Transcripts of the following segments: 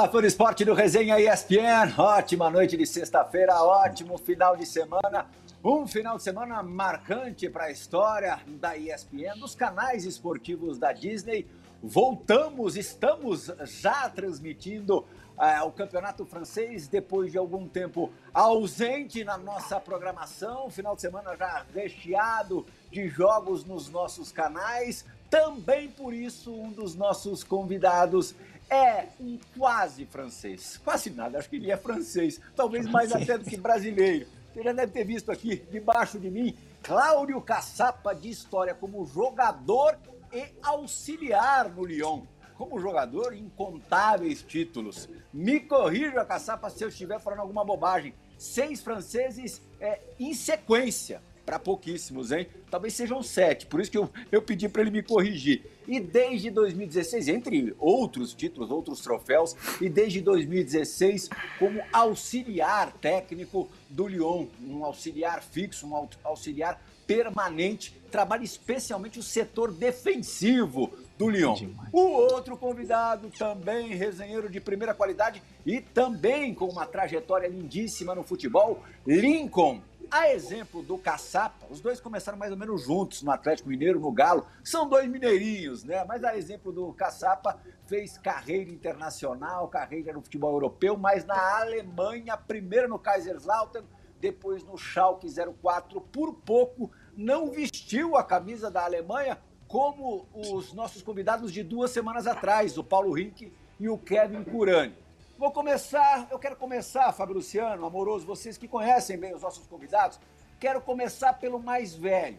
Olá, fã do esporte do Resenha ESPN. Ótima noite de sexta-feira, ótimo final de semana. Um final de semana marcante para a história da ESPN, dos canais esportivos da Disney. Voltamos, estamos já transmitindo uh, o campeonato francês depois de algum tempo ausente na nossa programação. Final de semana já recheado de jogos nos nossos canais. Também por isso, um dos nossos convidados é um quase francês. Quase nada, acho que ele é francês. Talvez mais até do que brasileiro. Você já deve ter visto aqui, debaixo de mim, Cláudio Caçapa de história como jogador e auxiliar no Lyon. Como jogador, incontáveis títulos. Me corrija, Caçapa, se eu estiver falando alguma bobagem. Seis franceses é, em sequência para pouquíssimos, hein? Talvez sejam sete, por isso que eu, eu pedi para ele me corrigir. E desde 2016, entre outros títulos, outros troféus, e desde 2016 como auxiliar técnico do Lyon, um auxiliar fixo, um auxiliar permanente, trabalha especialmente o setor defensivo do Lyon. O outro convidado, também resenheiro de primeira qualidade e também com uma trajetória lindíssima no futebol, Lincoln a exemplo do Caçapa, os dois começaram mais ou menos juntos no Atlético Mineiro, no Galo. São dois mineirinhos, né? Mas a exemplo do Caçapa, fez carreira internacional, carreira no futebol europeu, mas na Alemanha, primeiro no Kaiserslautern, depois no Schalke 04, por pouco não vestiu a camisa da Alemanha, como os nossos convidados de duas semanas atrás, o Paulo Rink e o Kevin Curani. Vou começar, eu quero começar, Fábio Luciano, amoroso, vocês que conhecem bem os nossos convidados, quero começar pelo mais velho.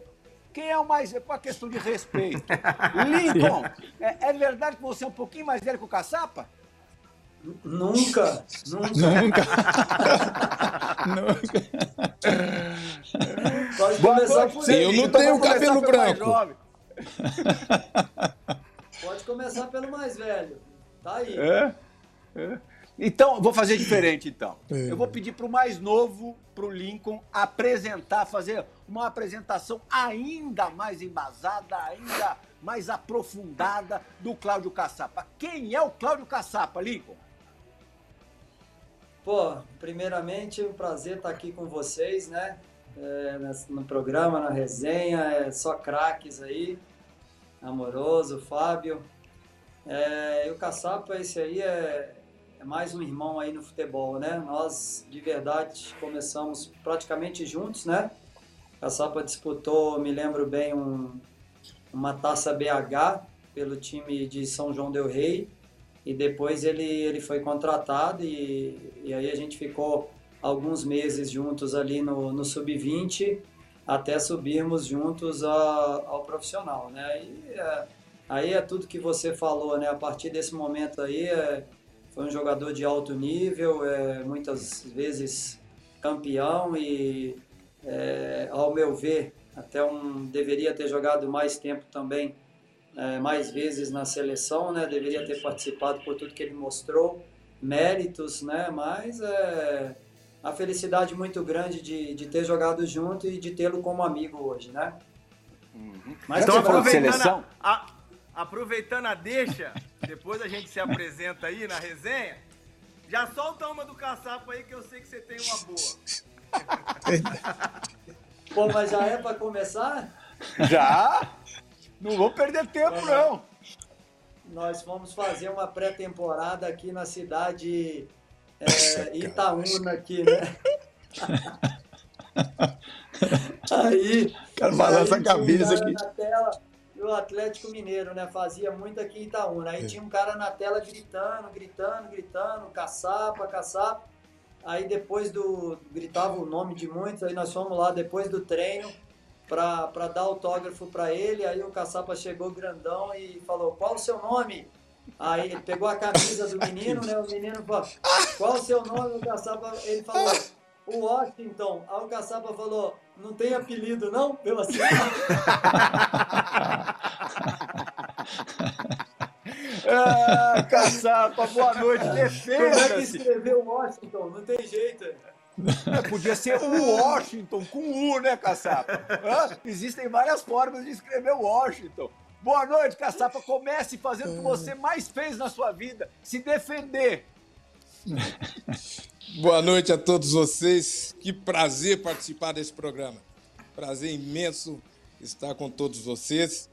Quem é o mais. Com a questão de respeito. Lincoln, é, é, verdade que você é um pouquinho mais velho que o Caçapa? Nunca, nunca. Nunca. nunca. Pode começar por aí. Eu não então tenho cabelo branco. Pode começar pelo mais velho. Tá aí. É? É. Então, vou fazer diferente, então. É. Eu vou pedir para o mais novo, para o Lincoln, apresentar, fazer uma apresentação ainda mais embasada, ainda mais aprofundada do Cláudio Caçapa. Quem é o Cláudio Caçapa, Lincoln? Pô, primeiramente, é um prazer estar aqui com vocês, né? É, no programa, na resenha, é só craques aí. Amoroso, Fábio. É, e o Caçapa, esse aí é, é mais um irmão aí no futebol, né? Nós, de verdade, começamos praticamente juntos, né? A Sapa disputou, me lembro bem, um, uma taça BH pelo time de São João del Rei e depois ele, ele foi contratado e, e aí a gente ficou alguns meses juntos ali no, no Sub-20 até subirmos juntos a, ao profissional, né? E, é, aí é tudo que você falou, né? A partir desse momento aí, é, foi um jogador de alto nível, é, muitas vezes campeão e, é, ao meu ver, até um deveria ter jogado mais tempo também, é, mais vezes na seleção, né? Deveria ter participado por tudo que ele mostrou, méritos, né? Mas é a felicidade muito grande de, de ter jogado junto e de tê-lo como amigo hoje, né? Uhum. Mas então, aproveitando a, aproveitando a deixa, depois a gente se apresenta aí na resenha. Já solta uma do caçapa aí que eu sei que você tem uma boa. Pô, mas já é para começar? Já? Não vou perder tempo, não. Nós vamos fazer uma pré-temporada aqui na cidade é, Itaúna, aqui, né? aí. Quero balança a cabeça aqui. Na tela, o Atlético Mineiro, né? Fazia muito aqui em Itaúna. Aí é. tinha um cara na tela gritando, gritando, gritando, caçapa, caçapa. Aí depois do. gritava o nome de muitos, aí nós fomos lá depois do treino para dar autógrafo para ele. Aí o caçapa chegou grandão e falou: Qual o seu nome? Aí ele pegou a camisa do menino, né? O menino falou: Qual o seu nome? O caçapa, ele falou: O Washington. Aí o caçapa falou: Não tem apelido, não? Pela cidade. ah, caçapa, boa noite, defesa. Como é que escreveu Washington? Não tem jeito. É, podia ser o Washington com U, né, caçapa? Existem várias formas de escrever Washington. Boa noite, caçapa. Comece fazendo o que você mais fez na sua vida, se defender. Boa noite a todos vocês. Que prazer participar desse programa. Prazer imenso estar com todos vocês.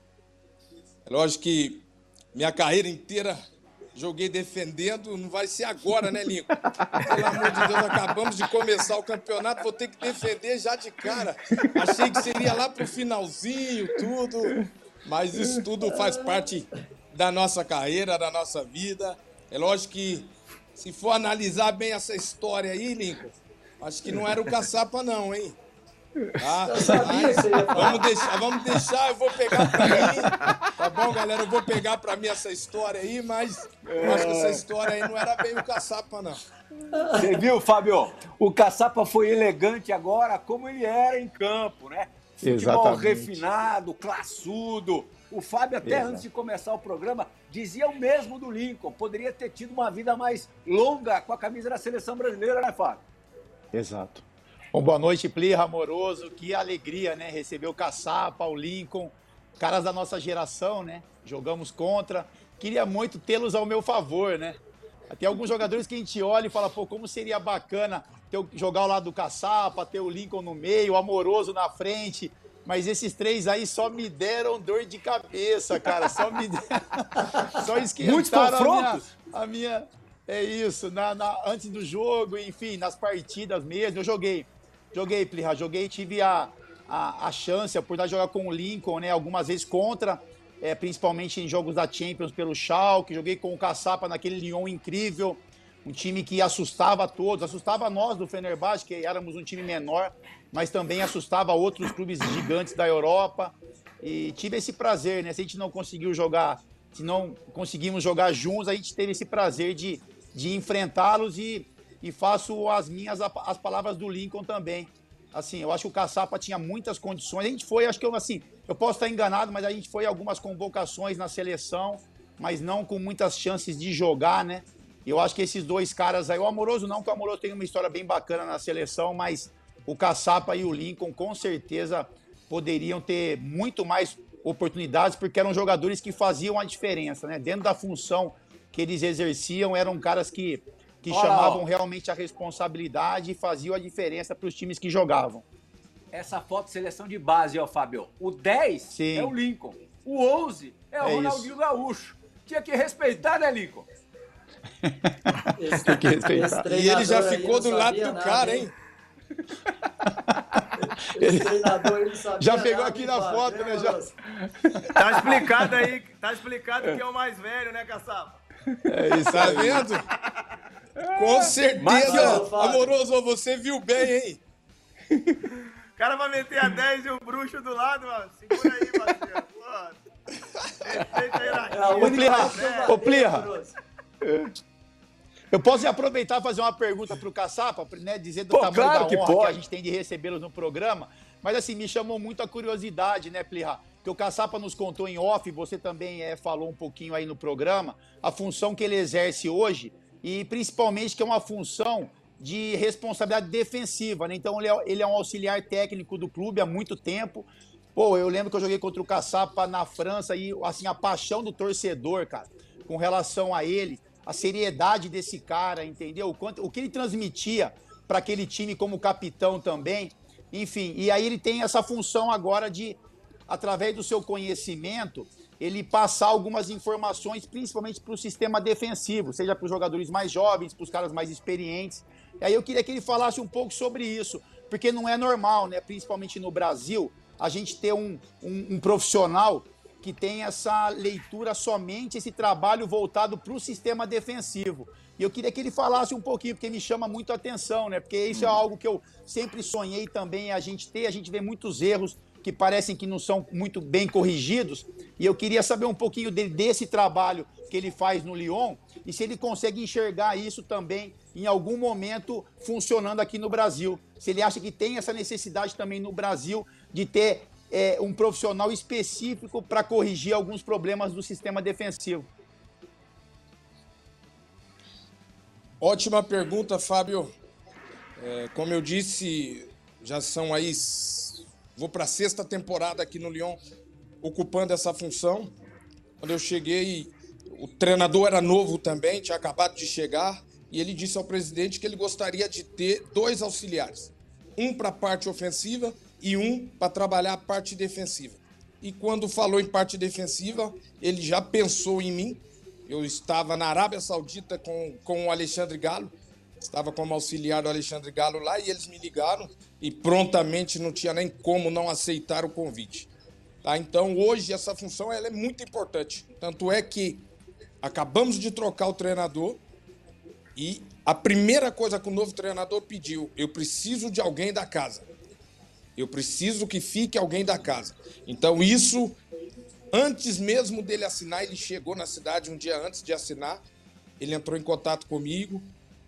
É lógico que minha carreira inteira joguei defendendo, não vai ser agora, né, Lincoln? Pelo amor de Deus, acabamos de começar o campeonato, vou ter que defender já de cara. Achei que seria lá pro finalzinho, tudo, mas isso tudo faz parte da nossa carreira, da nossa vida. É lógico que se for analisar bem essa história aí, Lincoln, acho que não era o caçapa não, hein? Tá? vamos deixar, vamos deixar, eu vou pegar para mim. Tá bom, galera? Eu vou pegar para mim essa história aí, mas eu acho que essa história aí não era bem o caçapa, não. Você viu, Fábio? O caçapa foi elegante agora, como ele era em campo, né? Futebol Exatamente. refinado, classudo. O Fábio, até Exato. antes de começar o programa, dizia o mesmo do Lincoln. Poderia ter tido uma vida mais longa com a camisa da seleção brasileira, né, Fábio? Exato. Bom, boa noite, Plirra, amoroso. Que alegria, né? Receber o Caçapa, o Lincoln, caras da nossa geração, né? Jogamos contra. Queria muito tê-los ao meu favor, né? Tem alguns jogadores que a gente olha e fala, pô, como seria bacana ter, jogar ao lado do Caçapa, ter o Lincoln no meio, o Amoroso na frente. Mas esses três aí só me deram dor de cabeça, cara. Só me deram... Só esquentaram Muitos confrontos? A minha, a minha... É isso, na, na, antes do jogo, enfim, nas partidas mesmo, eu joguei Joguei, Plirra, joguei, tive a, a, a chance, a oportunidade de jogar com o Lincoln, né? Algumas vezes contra, é, principalmente em jogos da Champions pelo Schalke. Joguei com o Caçapa naquele Lyon incrível, um time que assustava todos, assustava nós do Fenerbahçe, que éramos um time menor, mas também assustava outros clubes gigantes da Europa. E tive esse prazer, né? Se a gente não conseguiu jogar, se não conseguimos jogar juntos, a gente teve esse prazer de, de enfrentá-los e e faço as minhas as palavras do Lincoln também. Assim, eu acho que o Caçapa tinha muitas condições. A gente foi, acho que eu assim, eu posso estar enganado, mas a gente foi algumas convocações na seleção, mas não com muitas chances de jogar, né? Eu acho que esses dois caras aí, o Amoroso não, que o Amoroso tem uma história bem bacana na seleção, mas o Caçapa e o Lincoln com certeza poderiam ter muito mais oportunidades, porque eram jogadores que faziam a diferença, né? Dentro da função que eles exerciam, eram caras que que Olha chamavam realmente a responsabilidade e faziam a diferença para os times que jogavam. Essa foto de seleção de base, ó, Fábio. O 10 Sim. é o Lincoln. O 11 é o é Ronaldinho isso. Gaúcho. Tinha que respeitar, né, Lincoln? Esse, Tem que respeitar. E ele já ficou do lado do nada, cara, hein? Esse treinador ele já pegou aqui na foto, né? Já... Tá explicado aí, tá explicado que é o mais velho, né, Caçapa? É isso, tá vendo? Com certeza. Mas, Amoroso, você viu bem, hein? O cara vai meter a 10 e o bruxo do lado, mano. Segura aí, parceiro. Ô, Plirra. Eu posso aproveitar e fazer uma pergunta para o Caçapa, né, dizer do Pô, tamanho claro da honra que, que, a gente tem de recebê-los no programa. Mas assim, me chamou muito a curiosidade, né, Plirra? Que o Caçapa nos contou em off, você também é, falou um pouquinho aí no programa, a função que ele exerce hoje e principalmente que é uma função de responsabilidade defensiva, né? Então ele é, ele é, um auxiliar técnico do clube há muito tempo. Pô, eu lembro que eu joguei contra o Caçapa na França e assim a paixão do torcedor, cara, com relação a ele, a seriedade desse cara, entendeu? O, quanto, o que ele transmitia para aquele time como capitão também. Enfim, e aí ele tem essa função agora de através do seu conhecimento, ele passar algumas informações, principalmente para o sistema defensivo, seja para os jogadores mais jovens, para os caras mais experientes. E aí eu queria que ele falasse um pouco sobre isso, porque não é normal, né? Principalmente no Brasil, a gente ter um, um, um profissional que tem essa leitura somente, esse trabalho voltado para o sistema defensivo. E eu queria que ele falasse um pouquinho, porque me chama muito a atenção, né? Porque isso é algo que eu sempre sonhei também a gente ter, a gente vê muitos erros que parecem que não são muito bem corrigidos. E eu queria saber um pouquinho dele, desse trabalho que ele faz no Lyon e se ele consegue enxergar isso também em algum momento funcionando aqui no Brasil. Se ele acha que tem essa necessidade também no Brasil de ter é, um profissional específico para corrigir alguns problemas do sistema defensivo. Ótima pergunta, Fábio. É, como eu disse, já são aí Vou para a sexta temporada aqui no Lyon, ocupando essa função. Quando eu cheguei, o treinador era novo também, tinha acabado de chegar. e ele disse ao presidente que ele gostaria de ter dois auxiliares, um para a parte ofensiva e um para trabalhar a parte defensiva. E quando falou em parte defensiva, ele já pensou em mim. Eu estava na Arábia Saudita com, com o Alexandre Galo, estava como auxiliar do Alexandre Galo lá e eles me ligaram e prontamente não tinha nem como não aceitar o convite. Tá? Então hoje essa função ela é muito importante. Tanto é que acabamos de trocar o treinador e a primeira coisa que o novo treinador pediu, eu preciso de alguém da casa. Eu preciso que fique alguém da casa. Então isso antes mesmo dele assinar, ele chegou na cidade um dia antes de assinar, ele entrou em contato comigo,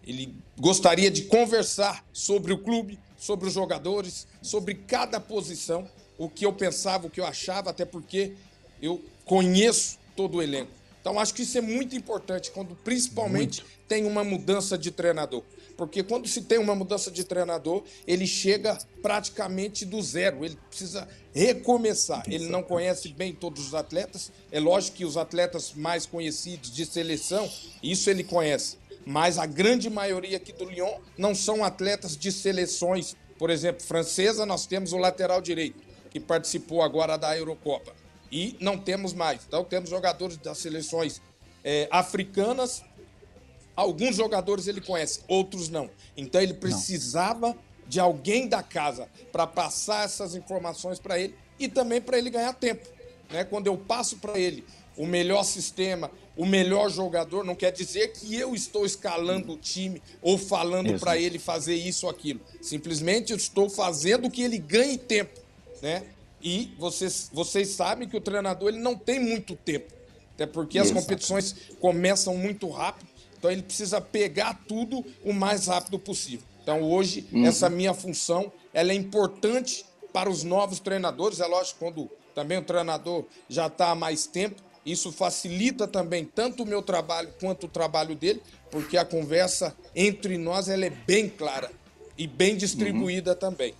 ele gostaria de conversar sobre o clube, sobre os jogadores, sobre cada posição, o que eu pensava, o que eu achava, até porque eu conheço todo o elenco. Então acho que isso é muito importante quando principalmente muito. tem uma mudança de treinador. Porque quando se tem uma mudança de treinador, ele chega praticamente do zero, ele precisa recomeçar. Ele não conhece bem todos os atletas. É lógico que os atletas mais conhecidos de seleção, isso ele conhece. Mas a grande maioria aqui do Lyon não são atletas de seleções. Por exemplo, francesa, nós temos o lateral direito, que participou agora da Eurocopa e não temos mais. Então temos jogadores das seleções é, africanas, alguns jogadores ele conhece, outros não. Então ele precisava não. de alguém da casa para passar essas informações para ele e também para ele ganhar tempo. Né? Quando eu passo para ele o melhor sistema, o melhor jogador, não quer dizer que eu estou escalando o time ou falando para ele fazer isso ou aquilo. Simplesmente eu estou fazendo que ele ganhe tempo. Né? E vocês, vocês sabem que o treinador ele não tem muito tempo. Até porque as competições começam muito rápido. Então ele precisa pegar tudo o mais rápido possível. Então hoje uhum. essa minha função ela é importante para os novos treinadores. É lógico quando também o treinador já está há mais tempo. Isso facilita também tanto o meu trabalho quanto o trabalho dele, porque a conversa entre nós ela é bem clara e bem distribuída uhum. também.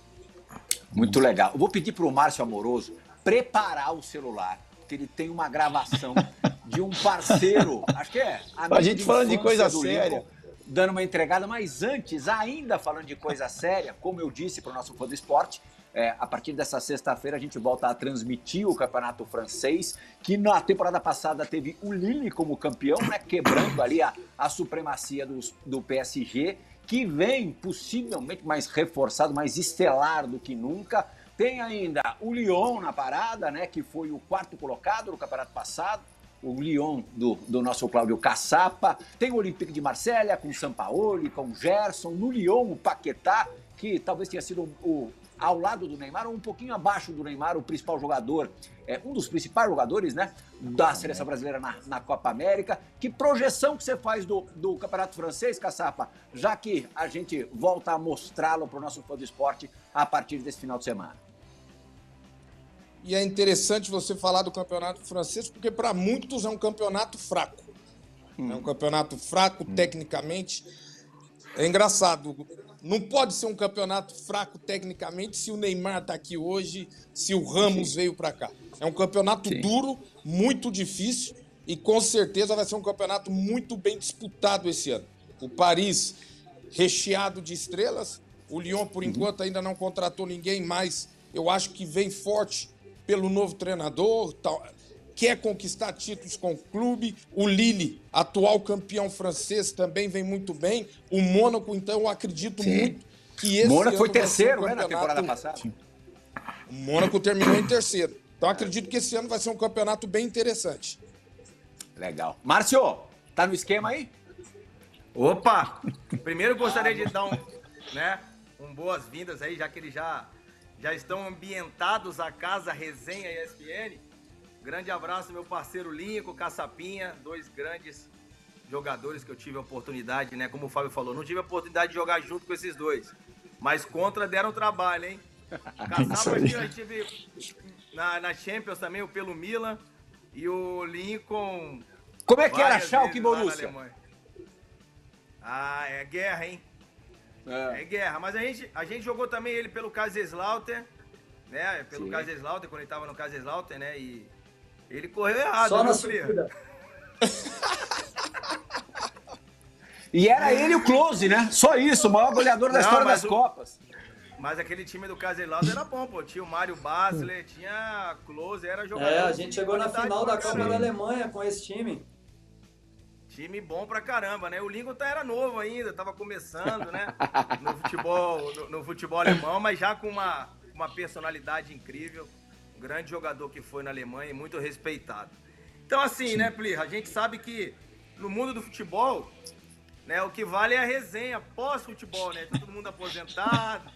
Muito legal. Eu vou pedir para o Márcio Amoroso preparar o celular, que ele tem uma gravação de um parceiro, acho que é. A gente falando de coisa séria. Lincoln, dando uma entregada, mas antes, ainda falando de coisa séria, como eu disse para o nosso fã do esporte, é, a partir dessa sexta-feira a gente volta a transmitir o campeonato francês, que na temporada passada teve o Lille como campeão, né, quebrando ali a, a supremacia dos, do PSG que vem possivelmente mais reforçado, mais estelar do que nunca. Tem ainda o Lyon na parada, né, que foi o quarto colocado no campeonato passado, o Lyon do, do nosso Cláudio Caçapa. Tem o Olympique de Marselha com o Sampaoli, com o Gerson. No Lyon, o Paquetá, que talvez tenha sido o, ao lado do Neymar, ou um pouquinho abaixo do Neymar, o principal jogador, é, um dos principais jogadores né, da seleção brasileira na, na Copa América. Que projeção que você faz do, do Campeonato Francês, Caçapa, já que a gente volta a mostrá-lo para o nosso fã do esporte a partir desse final de semana? E é interessante você falar do campeonato francês, porque para muitos é um campeonato fraco. Hum. É um campeonato fraco hum. tecnicamente. É engraçado, não pode ser um campeonato fraco tecnicamente se o Neymar está aqui hoje, se o Ramos Sim. veio para cá. É um campeonato Sim. duro, muito difícil e com certeza vai ser um campeonato muito bem disputado esse ano. O Paris recheado de estrelas, o Lyon por uhum. enquanto ainda não contratou ninguém, mas eu acho que vem forte pelo novo treinador, tal, quer conquistar títulos com o clube. O Lille, atual campeão francês, também vem muito bem. O Mônaco, então, eu acredito Sim. muito que esse. O Mônaco foi terceiro, um né, na temporada passada. O Mônaco terminou em terceiro. Então, acredito que esse ano vai ser um campeonato bem interessante. Legal. Márcio, tá no esquema aí? Opa! Primeiro gostaria de dar um, né, um boas-vindas aí, já que eles já, já estão ambientados a casa Resenha ESPN. Grande abraço, meu parceiro Lincoln, Caçapinha, dois grandes jogadores que eu tive a oportunidade, né? Como o Fábio falou, não tive a oportunidade de jogar junto com esses dois. Mas contra deram trabalho, hein? Caçapa aqui, eu tive na, na Champions também, o pelo Milan. E o Lincoln. Como é que era Schalke e Borussia? Ah, é guerra, hein? É. é. guerra. Mas a gente, a gente jogou também ele pelo Kaiserslautern, né? Pelo Sim. Kaiserslautern, quando ele tava no Kaiserslautern, né? E ele correu errado, Só na subida. E era ele o close, né? Só isso, o maior goleador da Não, história mas das o- Copas. Mas aquele time do Kaiserslautern era bom, pô. Tinha o Mário Basler, tinha Close, era jogador. É, a gente chegou na final da Copa caramba. da Alemanha com esse time. Time bom pra caramba, né? O Lincoln tá- era novo ainda, tava começando, né? No futebol, no, no futebol alemão, mas já com uma, uma personalidade incrível. Um grande jogador que foi na Alemanha e muito respeitado. Então, assim, né, Plirra? A gente sabe que no mundo do futebol, né, o que vale é a resenha pós-futebol, né? Tá todo mundo aposentado.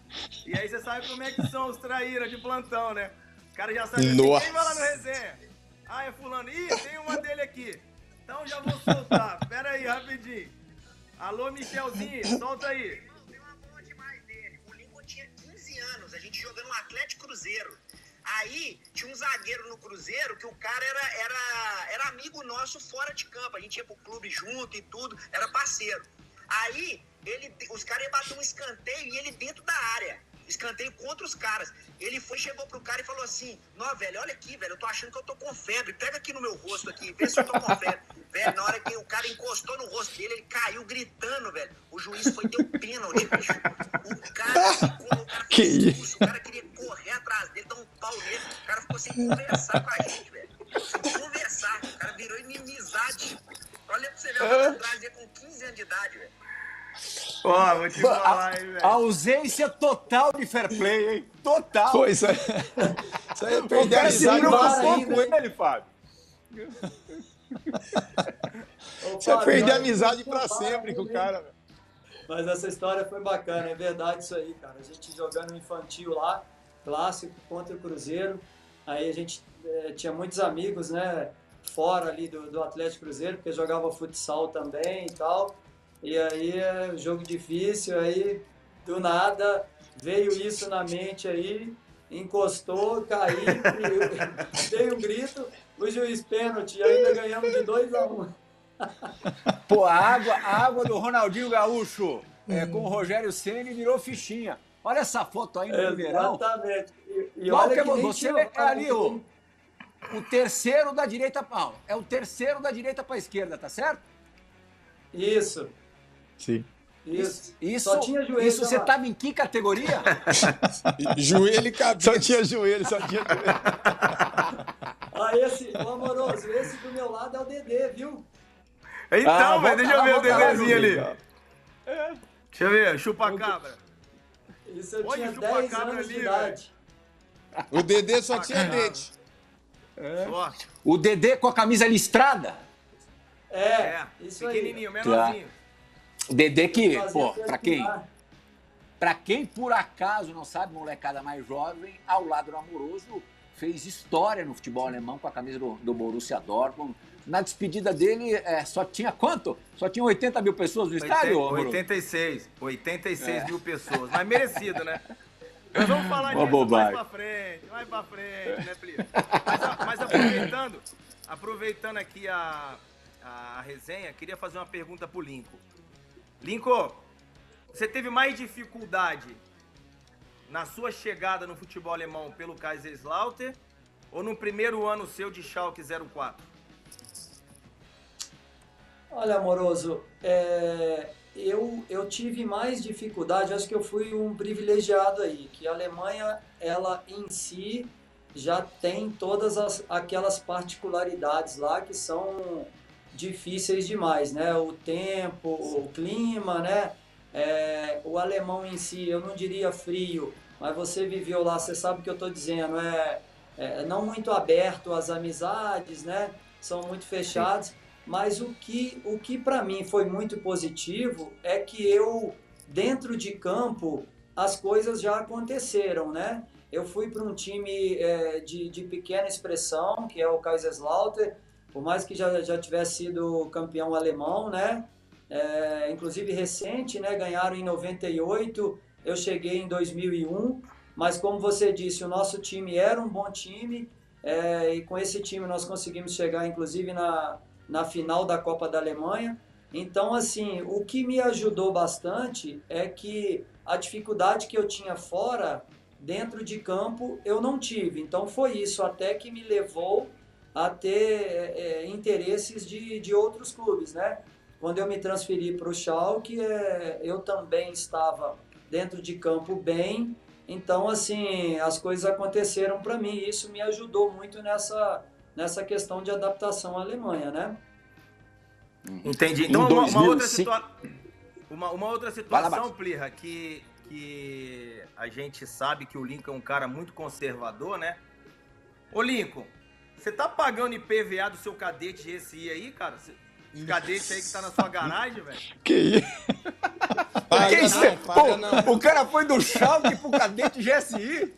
E aí você sabe como é que são os traíras de plantão, né? O cara já sabe assim, Nossa. quem vai lá no resenha? Ah, é fulano. Ih, tem uma dele aqui. Então já vou soltar. Pera aí, rapidinho. Alô, Michelzinho, solta aí. Uma boa demais dele. O Lincoln tinha 15 anos, a gente jogando no Atlético Cruzeiro. Aí tinha um zagueiro no Cruzeiro que o cara era, era, era amigo nosso fora de campo. A gente ia pro clube junto e tudo, era parceiro. Aí ele, os caras iam bater um escanteio e ele dentro da área. Escanteio contra os caras. Ele foi, chegou pro cara e falou assim: Nó, velho, olha aqui, velho, eu tô achando que eu tô com febre. Pega aqui no meu rosto aqui, vê se eu tô com febre. velho, na hora que o cara encostou no rosto dele, ele caiu gritando, velho. O juiz foi deu pênalti, bicho. O cara ficou, o cara Que isso? o cara queria correr atrás dele, dar um pau nele. O cara ficou sem conversar com a gente, velho. Sem conversar. O cara virou inimizade. Olha pra você ver, o cara com 15 anos de idade, velho. Ó, vou te A, falar, hein, a velho. ausência total de fair play, hein? Total. Pô, isso aí, isso aí é o perder a cara se amizade com ele, Fábio. É Fábio, perder a amizade para sempre com o cara, velho. Mas essa história foi bacana, é verdade isso aí, cara. A gente jogando infantil lá, clássico contra o Cruzeiro. Aí a gente eh, tinha muitos amigos, né? Fora ali do, do Atlético Cruzeiro, porque jogava futsal também e tal. E aí, é jogo difícil, aí do nada veio isso na mente aí, encostou, caí, dei um grito, o juiz pênalti, e ainda ganhamos de 2 a 1 um. Pô, a água, a água do Ronaldinho Gaúcho é, com o Rogério Ceni virou fichinha. Olha essa foto aí no Mineirão. Exatamente. E, e Qual olha que é você é ali o, o terceiro da direita para é o terceiro da direita para esquerda, tá certo? Isso, Sim. isso. Isso, Só tinha joelho. isso você lá. tava em que categoria? Joelho e Só cabeça. tinha joelho, só tinha joelho. Ah, esse, ô amoroso, esse do meu lado é o Dedê, viu? Então, Ah, velho, deixa eu volta ver o lá, desenho ali. Legal. Deixa eu ver, chupa-cabra. Isso eu Olha tinha o chupacabra 10 anos ali, de idade. O Dedê só tinha dente. Ó, o Dedê com a camisa listrada? É, é, isso aí. pequenininho, menorzinho. O Dedê que, pô, pra quem, pra quem por acaso não sabe, molecada mais jovem, ao lado do Amoroso, fez história no futebol alemão com a camisa do, do Borussia Dortmund. Na despedida dele, é, só tinha quanto? Só tinha 80 mil pessoas no estádio, Amoroso? 86. 86 mil pessoas. Mas merecido, né? Nós vamos falar Uma disso bobagem. mais pra frente, mais pra frente, né, Plio? Mas, mas aproveitando, aproveitando aqui a, a resenha, queria fazer uma pergunta pro Lincoln. Lincoln, você teve mais dificuldade na sua chegada no futebol alemão pelo Kaiserslautern ou no primeiro ano seu de Schalke 04? Olha, amoroso, é, eu, eu tive mais dificuldade, acho que eu fui um privilegiado aí, que a Alemanha, ela em si, já tem todas as, aquelas particularidades lá que são difíceis demais, né? O tempo, o clima, né? É, o alemão em si, eu não diria frio, mas você viveu lá, você sabe o que eu estou dizendo, é, é não muito aberto às amizades, né? São muito fechados. Mas o que, o que para mim foi muito positivo é que eu, dentro de campo, as coisas já aconteceram, né? Eu fui para um time é, de, de pequena expressão, que é o Kaiserslautern, por mais que já, já tivesse sido campeão alemão, né? É, inclusive recente, né? Ganharam em 98, eu cheguei em 2001, mas como você disse, o nosso time era um bom time, é, e com esse time nós conseguimos chegar, inclusive, na, na final da Copa da Alemanha. Então, assim, o que me ajudou bastante é que a dificuldade que eu tinha fora, dentro de campo, eu não tive. Então, foi isso até que me levou a ter é, interesses de, de outros clubes, né? quando eu me transferi para o Schalke, é, eu também estava dentro de campo bem, então assim as coisas aconteceram para mim. E isso me ajudou muito nessa nessa questão de adaptação à Alemanha, né? Entendi. Então, uma, uma, outra situa uma, uma outra situação, Plirra, que, que a gente sabe que o Lincoln é um cara muito conservador, né? Ô, Lincoln, você tá pagando IPVA do seu cadete GSI aí, cara? Esse cadete aí que tá na sua garagem, velho? Que isso? Paga, que isso? Não, Pô, não. O cara foi do Schalke pro cadete GSI?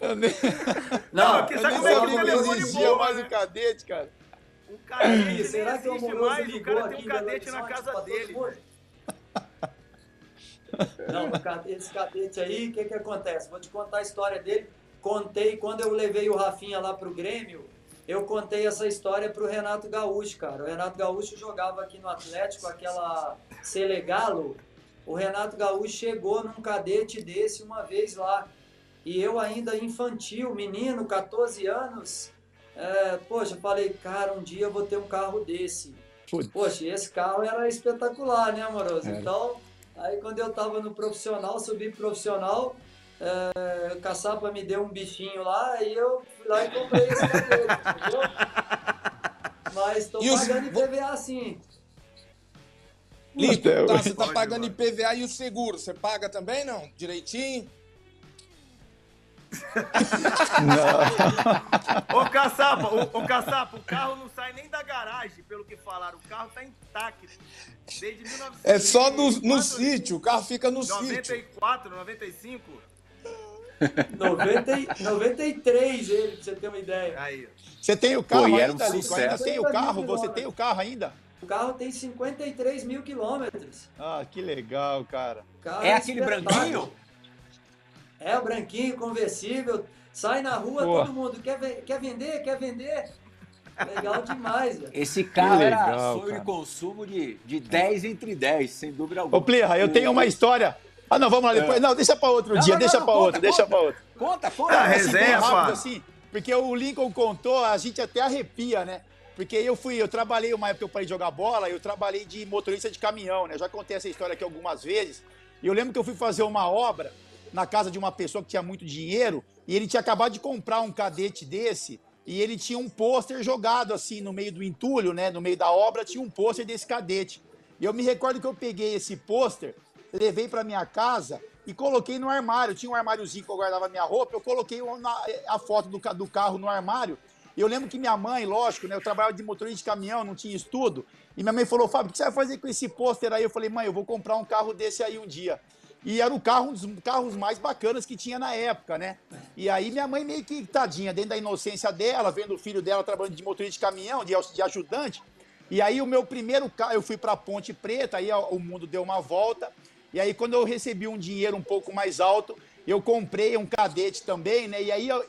Eu nem... Não, porque sabe como é que não existia mais o cadete, cara. O cadete será que existe mais? O cara tem um cadete na casa dele. Não, esse cadete aí, o que que acontece? Vou te contar a história dele. Contei, quando eu levei o Rafinha lá pro Grêmio, eu contei essa história pro Renato Gaúcho, cara. O Renato Gaúcho jogava aqui no Atlético, aquela Selegalo. O Renato Gaúcho chegou num cadete desse uma vez lá. E eu ainda infantil, menino, 14 anos, é, poxa, falei, cara, um dia eu vou ter um carro desse. Putz. Poxa, esse carro era espetacular, né, amoroso? É. Então, aí quando eu tava no profissional, subi profissional, é, o caçapa me deu um bichinho lá, e eu lá e comprei esse cabelo, entendeu? Mas tô e pagando os... IPVA sim. Lito, tá, você tá pagando IPVA e o seguro, você paga também, não? Direitinho? Não. ô, Caçapa, ô, ô, Caçapa, o carro não sai nem da garagem, pelo que falaram. O carro tá intacto. Desde 1994. É só no, no sítio, o carro fica no 94, sítio. 94, 95. 90, 93 ele, pra você ter uma ideia. Aí. Você tem o carro Pô, ainda, um? Ainda tem o carro? Você tem o carro ainda? O carro tem 53 mil quilômetros. Ah, que legal, cara. é, é aquele branquinho? É o branquinho, conversível. Sai na rua, Pô. todo mundo quer, quer vender, quer vender. Legal demais, velho. Esse carro legal, era sobre cara. consumo de, de 10 entre 10, sem dúvida alguma. Ô, Plirra, eu tenho uma história. Ah, não, vamos lá depois. É. Não, deixa para outro não, dia, não, deixa para outro, conta, deixa para outro. Conta, conta. A assim, resenha, rápido, assim, porque o Lincoln contou, a gente até arrepia, né? Porque eu fui, eu trabalhei uma época que eu parei de jogar bola, eu trabalhei de motorista de caminhão, né? já contei essa história aqui algumas vezes. E eu lembro que eu fui fazer uma obra na casa de uma pessoa que tinha muito dinheiro e ele tinha acabado de comprar um cadete desse e ele tinha um pôster jogado assim no meio do entulho, né? No meio da obra tinha um pôster desse cadete. E eu me recordo que eu peguei esse pôster, levei para minha casa e coloquei no armário. Tinha um armáriozinho que eu guardava minha roupa, eu coloquei a foto do, do carro no armário. Eu lembro que minha mãe, lógico, né? Eu trabalhava de motorista de caminhão, não tinha estudo. E minha mãe falou, Fábio, o que você vai fazer com esse pôster aí? Eu falei, mãe, eu vou comprar um carro desse aí um dia. E era o carro, um dos carros mais bacanas que tinha na época, né? E aí minha mãe meio que tadinha, dentro da inocência dela, vendo o filho dela trabalhando de motorista de caminhão, de, de ajudante. E aí o meu primeiro carro, eu fui para Ponte Preta, aí o mundo deu uma volta. E aí quando eu recebi um dinheiro um pouco mais alto, eu comprei um cadete também, né? E aí eu,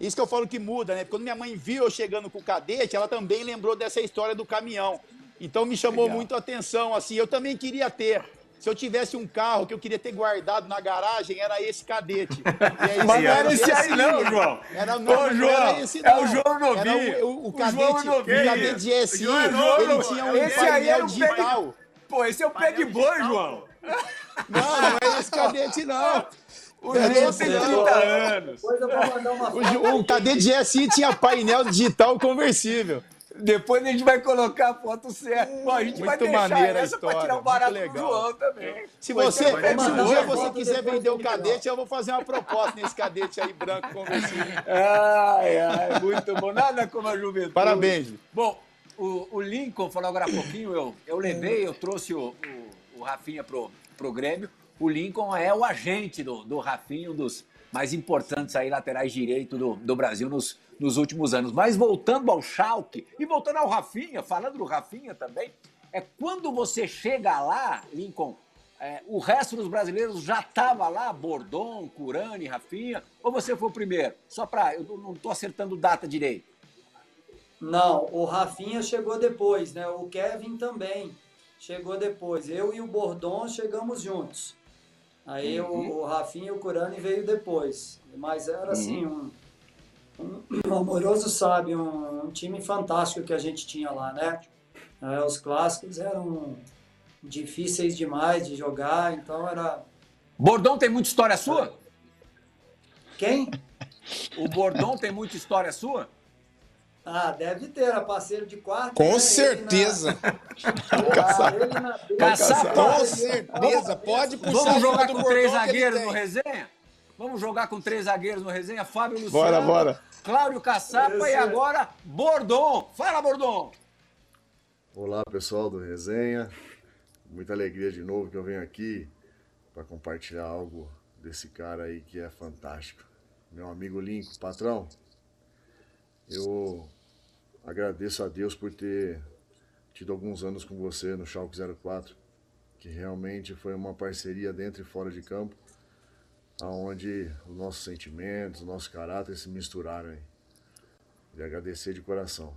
isso que eu falo que muda, né? Quando minha mãe viu eu chegando com o cadete, ela também lembrou dessa história do caminhão. Então me chamou Legal. muito a atenção, assim, eu também queria ter. Se eu tivesse um carro que eu queria ter guardado na garagem, era esse cadete. Aí, Mas não era esse aí não, João. Era, não, Ô, João, era esse não. É o João Novinho. Era o, o, o, cadete, o, o cadete SI, ele tinha um esse painel digital. Pô, esse é o pé de boi, João. Não, não é esse cadete, não. O João tem 30 anos. O, o cadete SI tinha painel digital conversível. Depois a gente vai colocar a foto certa. Bom, a gente Muito vai deixar maneira essa para tirar o barato do João também. Se você, se um dia você quiser vender o cadete, eu vou fazer uma proposta nesse cadete aí branco conversível. Ai, ai, muito bom. Nada como a juventude. Parabéns. Bom, o, o Lincoln falou agora há pouquinho, eu, eu levei, eu trouxe o, o, o Rafinha pro, pro Grêmio. O Lincoln é o agente do, do Rafinha, um dos mais importantes aí laterais direito do, do Brasil nos, nos últimos anos. Mas voltando ao Schalke e voltando ao Rafinha, falando do Rafinha também, é quando você chega lá, Lincoln, é, o resto dos brasileiros já estava lá, Bordon, Curani, Rafinha, ou você foi o primeiro? Só para, eu não estou acertando data direito. Não, o Rafinha chegou depois, né? O Kevin também chegou depois. Eu e o Bordon chegamos juntos. Aí uhum. o, o Rafinha e o Curani veio depois. Mas era assim, uhum. um um, amoroso sabe, um, um, time fantástico que a gente tinha lá, né? É, os clássicos eram difíceis demais de jogar, então era. Bordão tem muita história sua? Quem? O Bordão tem muita história sua? Ah, deve ter, era parceiro de quarto. Com né? certeza. Ele na... Ele na... Caçar, Com certeza. Pode puxar Vamos jogar com três zagueiros no resenha? Vamos jogar com três zagueiros no resenha? Fábio Luciano, Bora, bora. Cláudio Caçapa Esse e agora Bordon. Fala, Bordon. Olá pessoal do Resenha, muita alegria de novo que eu venho aqui para compartilhar algo desse cara aí que é fantástico. Meu amigo Lincoln, patrão, eu agradeço a Deus por ter tido alguns anos com você no Schalke 04, que realmente foi uma parceria dentro e fora de campo, aonde os nossos sentimentos, o nosso caráter se misturaram. E agradecer de coração.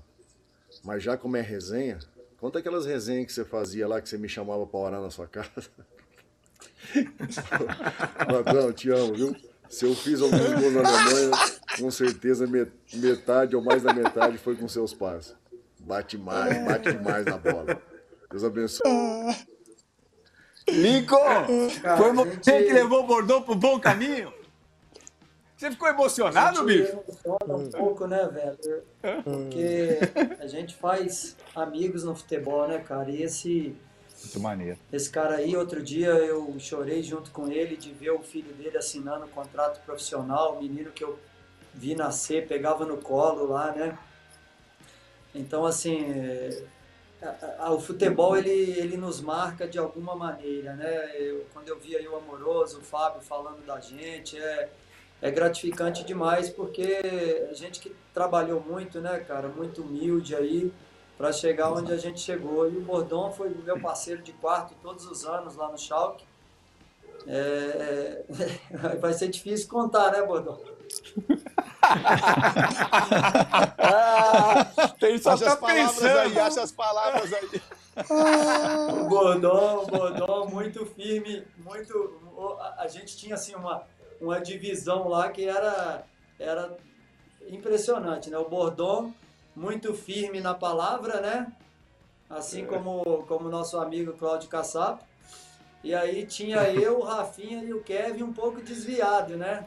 Mas já como é resenha, conta aquelas resenhas que você fazia lá, que você me chamava pra orar na sua casa. Patrão, te amo, viu? Se eu fiz alguns gols na Alemanha, com certeza me- metade ou mais da metade foi com seus pais. Bate mais, bate demais na bola. Deus abençoe. Cara, foi você que levou o Bordão pro bom caminho? Você ficou emocionado, bicho? emociona um pouco, né, velho? Porque a gente faz amigos no futebol, né, cara? E esse, Muito maneiro. esse cara aí, outro dia eu chorei junto com ele de ver o filho dele assinando um contrato profissional, o menino que eu vi nascer, pegava no colo lá, né? Então, assim, é, a- a- o futebol ele, ele nos marca de alguma maneira, né? Eu, quando eu vi aí o Amoroso, o Fábio falando da gente, é, é gratificante demais porque a gente que trabalhou muito, né, cara, muito humilde aí para chegar onde a gente chegou. E o Bordão foi meu parceiro de quarto todos os anos lá no Schalke. É, vai ser difícil contar, né, Bordão? Tem só Acha tá as pensando. aí, acha as palavras aí. O Bordão, o Bordão muito firme, muito. A gente tinha assim uma, uma divisão lá que era, era impressionante, né? O Bordão muito firme na palavra, né? Assim como como o nosso amigo Cláudio Caçap. E aí tinha eu, o Rafinha e o Kevin um pouco desviado, né?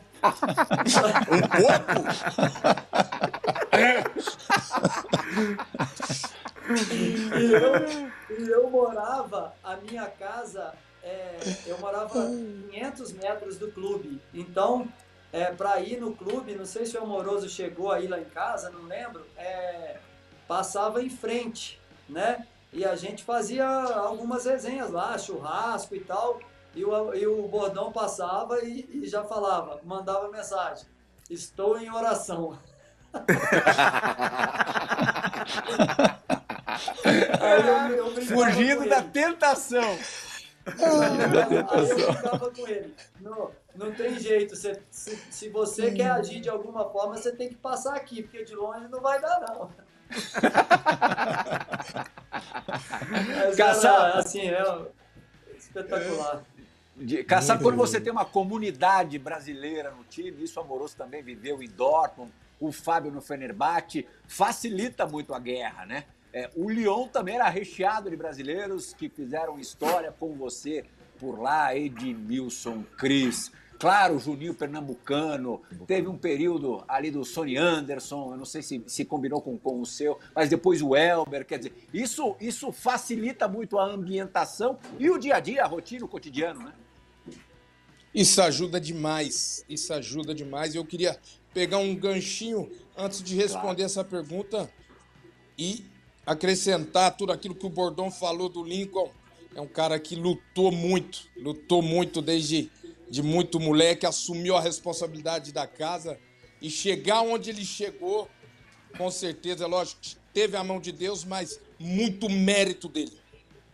E eu, e eu morava, a minha casa, é, eu morava 500 metros do clube. Então, é, para ir no clube, não sei se o Amoroso chegou aí lá em casa, não lembro, é, passava em frente, né? E a gente fazia algumas resenhas lá, churrasco e tal. E o, e o bordão passava e, e já falava, mandava mensagem: Estou em oração. Aí eu, eu Fugindo da tentação. Aí eu ficava com ele. Não, não tem jeito. Você- se, se você quer agir de alguma forma, você tem que passar aqui, porque de longe não vai dar, não. Mas Caçar- assim, é espetacular. De, Caçar, quando você tem uma comunidade brasileira no time, isso o Amoroso também viveu em Dortmund, o Fábio no Fenerbahçe, facilita muito a guerra, né? É, o Lyon também era recheado de brasileiros que fizeram história com você por lá, Edmilson, Cris, claro, Juninho Pernambucano, teve um período ali do Sonny Anderson, eu não sei se, se combinou com, com o seu, mas depois o Elber, quer dizer, isso, isso facilita muito a ambientação e o dia a dia, a rotina, o cotidiano, né? Isso ajuda demais. Isso ajuda demais. Eu queria pegar um ganchinho antes de responder essa pergunta e acrescentar tudo aquilo que o Bordão falou do Lincoln. É um cara que lutou muito, lutou muito desde de muito moleque, assumiu a responsabilidade da casa e chegar onde ele chegou, com certeza, lógico, teve a mão de Deus, mas muito mérito dele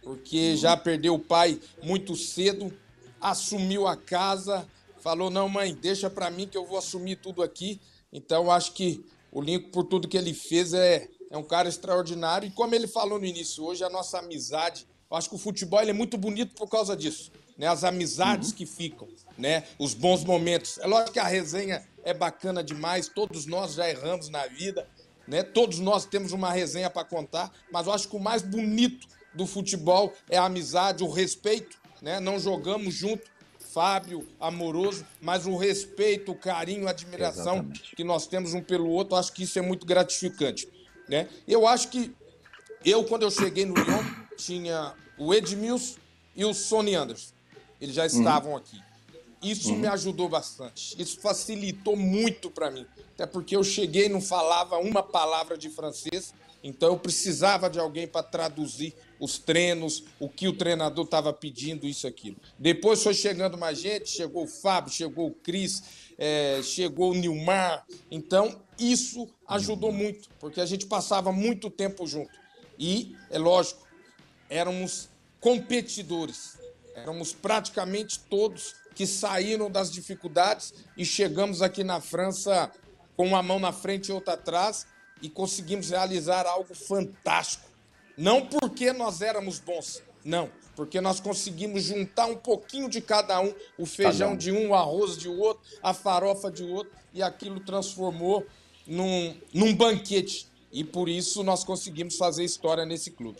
porque já perdeu o pai muito cedo, assumiu a casa, falou: não, mãe, deixa pra mim que eu vou assumir tudo aqui. Então, acho que o Lincoln, por tudo que ele fez, é, é um cara extraordinário. E como ele falou no início, hoje a nossa amizade, eu acho que o futebol é muito bonito por causa disso. Né? As amizades que ficam, né? os bons momentos. É lógico que a resenha é bacana demais, todos nós já erramos na vida, né? Todos nós temos uma resenha para contar, mas eu acho que o mais bonito do futebol é a amizade, o respeito, né? Não jogamos junto, Fábio, amoroso, mas o respeito, o carinho, a admiração Exatamente. que nós temos um pelo outro, acho que isso é muito gratificante, né? Eu acho que eu, quando eu cheguei no Lyon, tinha o Edmilson e o Sony Anderson. Eles já estavam uhum. aqui. Isso uhum. me ajudou bastante. Isso facilitou muito para mim. Até porque eu cheguei e não falava uma palavra de francês, então eu precisava de alguém para traduzir os treinos, o que o treinador estava pedindo, isso aquilo. Depois foi chegando mais gente, chegou o Fábio, chegou o Cris, é, chegou o Nilmar. Então, isso ajudou muito, porque a gente passava muito tempo junto. E, é lógico, éramos competidores. Éramos praticamente todos que saíram das dificuldades e chegamos aqui na França com uma mão na frente e outra atrás e conseguimos realizar algo fantástico. Não porque nós éramos bons, não, porque nós conseguimos juntar um pouquinho de cada um, o feijão de um, o arroz de outro, a farofa de outro, e aquilo transformou num, num banquete. E por isso nós conseguimos fazer história nesse clube.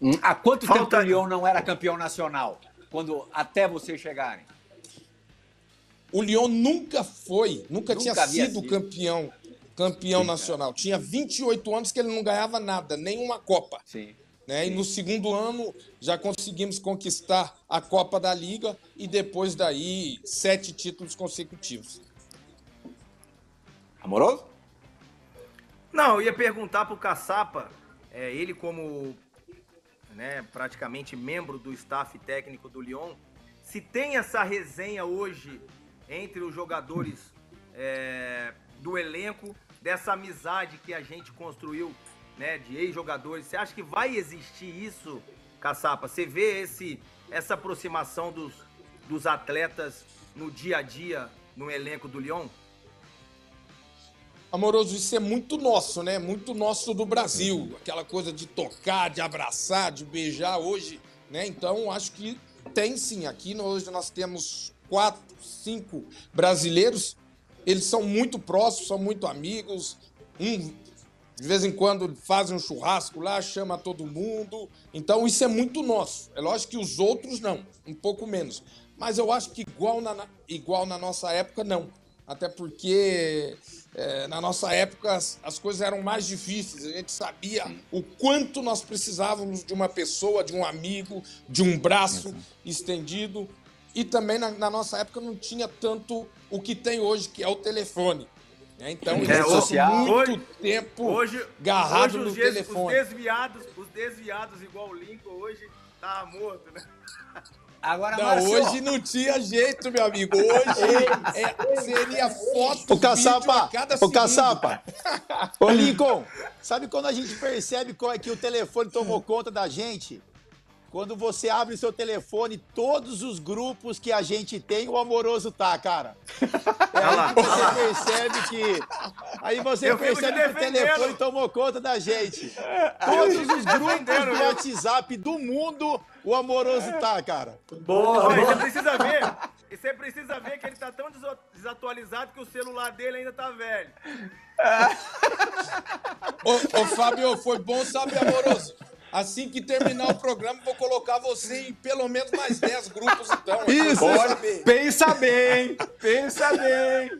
Hum, há quanto Falta... tempo o Lyon não era campeão nacional? Quando até vocês chegarem? O Lyon nunca foi, nunca, nunca tinha sido, sido campeão campeão Sim, nacional. Tinha 28 anos que ele não ganhava nada, nenhuma Copa. Sim. Né? E no segundo ano já conseguimos conquistar a Copa da Liga e depois daí sete títulos consecutivos. Amoroso? Não, eu ia perguntar para o Caçapa, é, ele como né, praticamente membro do staff técnico do Lyon, se tem essa resenha hoje entre os jogadores é, do elenco dessa amizade que a gente construiu, né, de ex-jogadores. Você acha que vai existir isso, Caçapa? Você vê esse, essa aproximação dos, dos atletas no dia a dia no elenco do Lyon? Amoroso, isso é muito nosso, né? Muito nosso do Brasil. Aquela coisa de tocar, de abraçar, de beijar hoje, né? Então, acho que tem sim. Aqui hoje nós temos quatro, cinco brasileiros eles são muito próximos, são muito amigos. Um, de vez em quando fazem um churrasco lá, chama todo mundo. Então isso é muito nosso. É lógico que os outros não, um pouco menos. Mas eu acho que igual na, igual na nossa época, não. Até porque é, na nossa época as, as, coisas eram mais difíceis. A gente sabia o quanto nós precisávamos de uma pessoa, de um amigo, de um braço estendido. E também na, na, nossa época não tinha tanto o que tem hoje, que é o telefone. Né? Então, é, eles social. muito hoje, tempo hoje, agarrado hoje no des, telefone. Os desviados, os desviados igual o Lincoln hoje tá morto, né? Agora, não, hoje não tinha jeito, meu amigo. Hoje é, seria foto o caçapa, a cada O caçapa. Ô, Lincoln, sabe quando a gente percebe qual é que o telefone tomou conta da gente? Quando você abre seu telefone, todos os grupos que a gente tem, o amoroso tá, cara. É aí que você percebe que. Aí você Eu percebe que o telefone tomou conta da gente. Todos os grupos do WhatsApp do mundo, o amoroso tá, cara. Boa, Você precisa ver. Você precisa ver que ele tá tão desatualizado que o celular dele ainda tá velho. ô, ô, Fábio, foi bom, sabe, amoroso? Assim que terminar o programa, vou colocar você em pelo menos mais 10 grupos, então. Isso, pensa bem, pensa bem.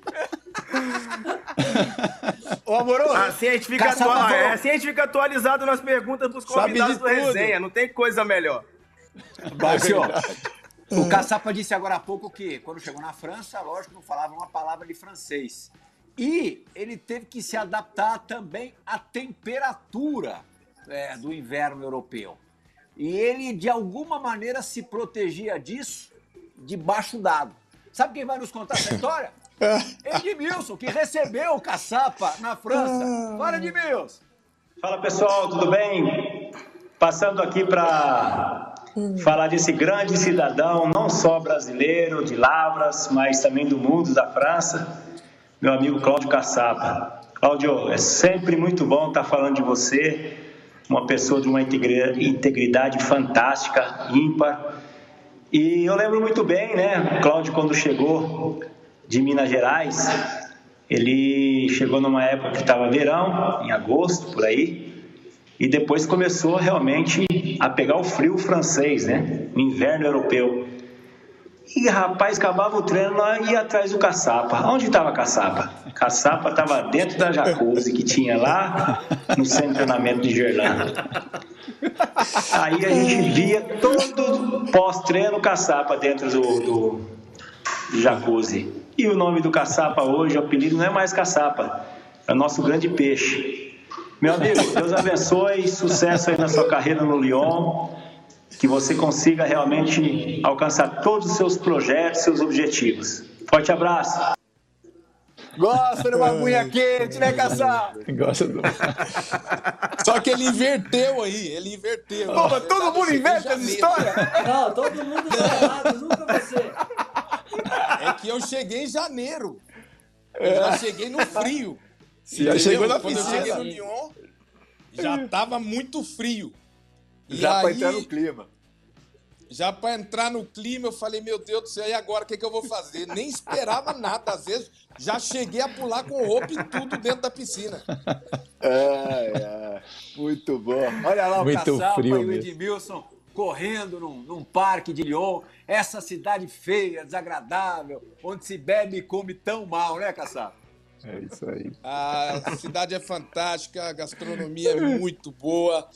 Ô, amoroso. Assim a, gente fica atua... é, assim a gente fica atualizado nas perguntas dos convidados do resenha, não tem coisa melhor. Baixo, o Caçapa disse agora há pouco que quando chegou na França, lógico, não falava uma palavra de francês. E ele teve que se adaptar também à temperatura é, do inverno europeu. E ele, de alguma maneira, se protegia disso debaixo d'água. Sabe quem vai nos contar essa história? Edmilson, que recebeu o caçapa na França. Fala, Edmilson. Fala, pessoal, tudo bem? Passando aqui para falar desse grande cidadão, não só brasileiro, de Lavras, mas também do mundo, da França, meu amigo Cláudio Caçapa. Cláudio, é sempre muito bom estar falando de você uma pessoa de uma integridade fantástica, ímpar. E eu lembro muito bem, né, Cláudio, quando chegou de Minas Gerais, ele chegou numa época que estava verão, em agosto, por aí, e depois começou realmente a pegar o frio francês, né? No inverno europeu. E rapaz, acabava o treino lá e ia atrás do caçapa. Onde estava a caçapa? Caçapa estava dentro da jacuzzi que tinha lá no centro de treinamento de Gerlando. Aí a gente via todo pós-treino caçapa dentro do, do jacuzzi. E o nome do caçapa hoje, o apelido não é mais caçapa, é o nosso grande peixe. Meu amigo, Deus abençoe, sucesso aí na sua carreira no Lyon que você consiga realmente alcançar todos os seus projetos, seus objetivos. Forte abraço! Gosta de uma aguinha quente, né, Caçar? Gosta do... Só que ele inverteu aí, ele inverteu. Pô, mas todo mundo inverte essa história? Não, todo mundo tá errado, nunca você. É que eu cheguei em janeiro. Eu já cheguei no frio. Você já chegou na Quando eu piscina. cheguei no Lyon, já tava muito frio. E Já pra aí, entrar no clima. Já para entrar no clima, eu falei, meu Deus do céu, e agora o que, que eu vou fazer? Nem esperava nada, às vezes já cheguei a pular com roupa e tudo dentro da piscina. É, é. Muito bom. Olha lá o Muito Caçapa frio e o mesmo. Edmilson correndo num, num parque de Lyon. Essa cidade feia, desagradável, onde se bebe e come tão mal, né, Caçapa? É isso aí. A cidade é fantástica, a gastronomia é muito boa.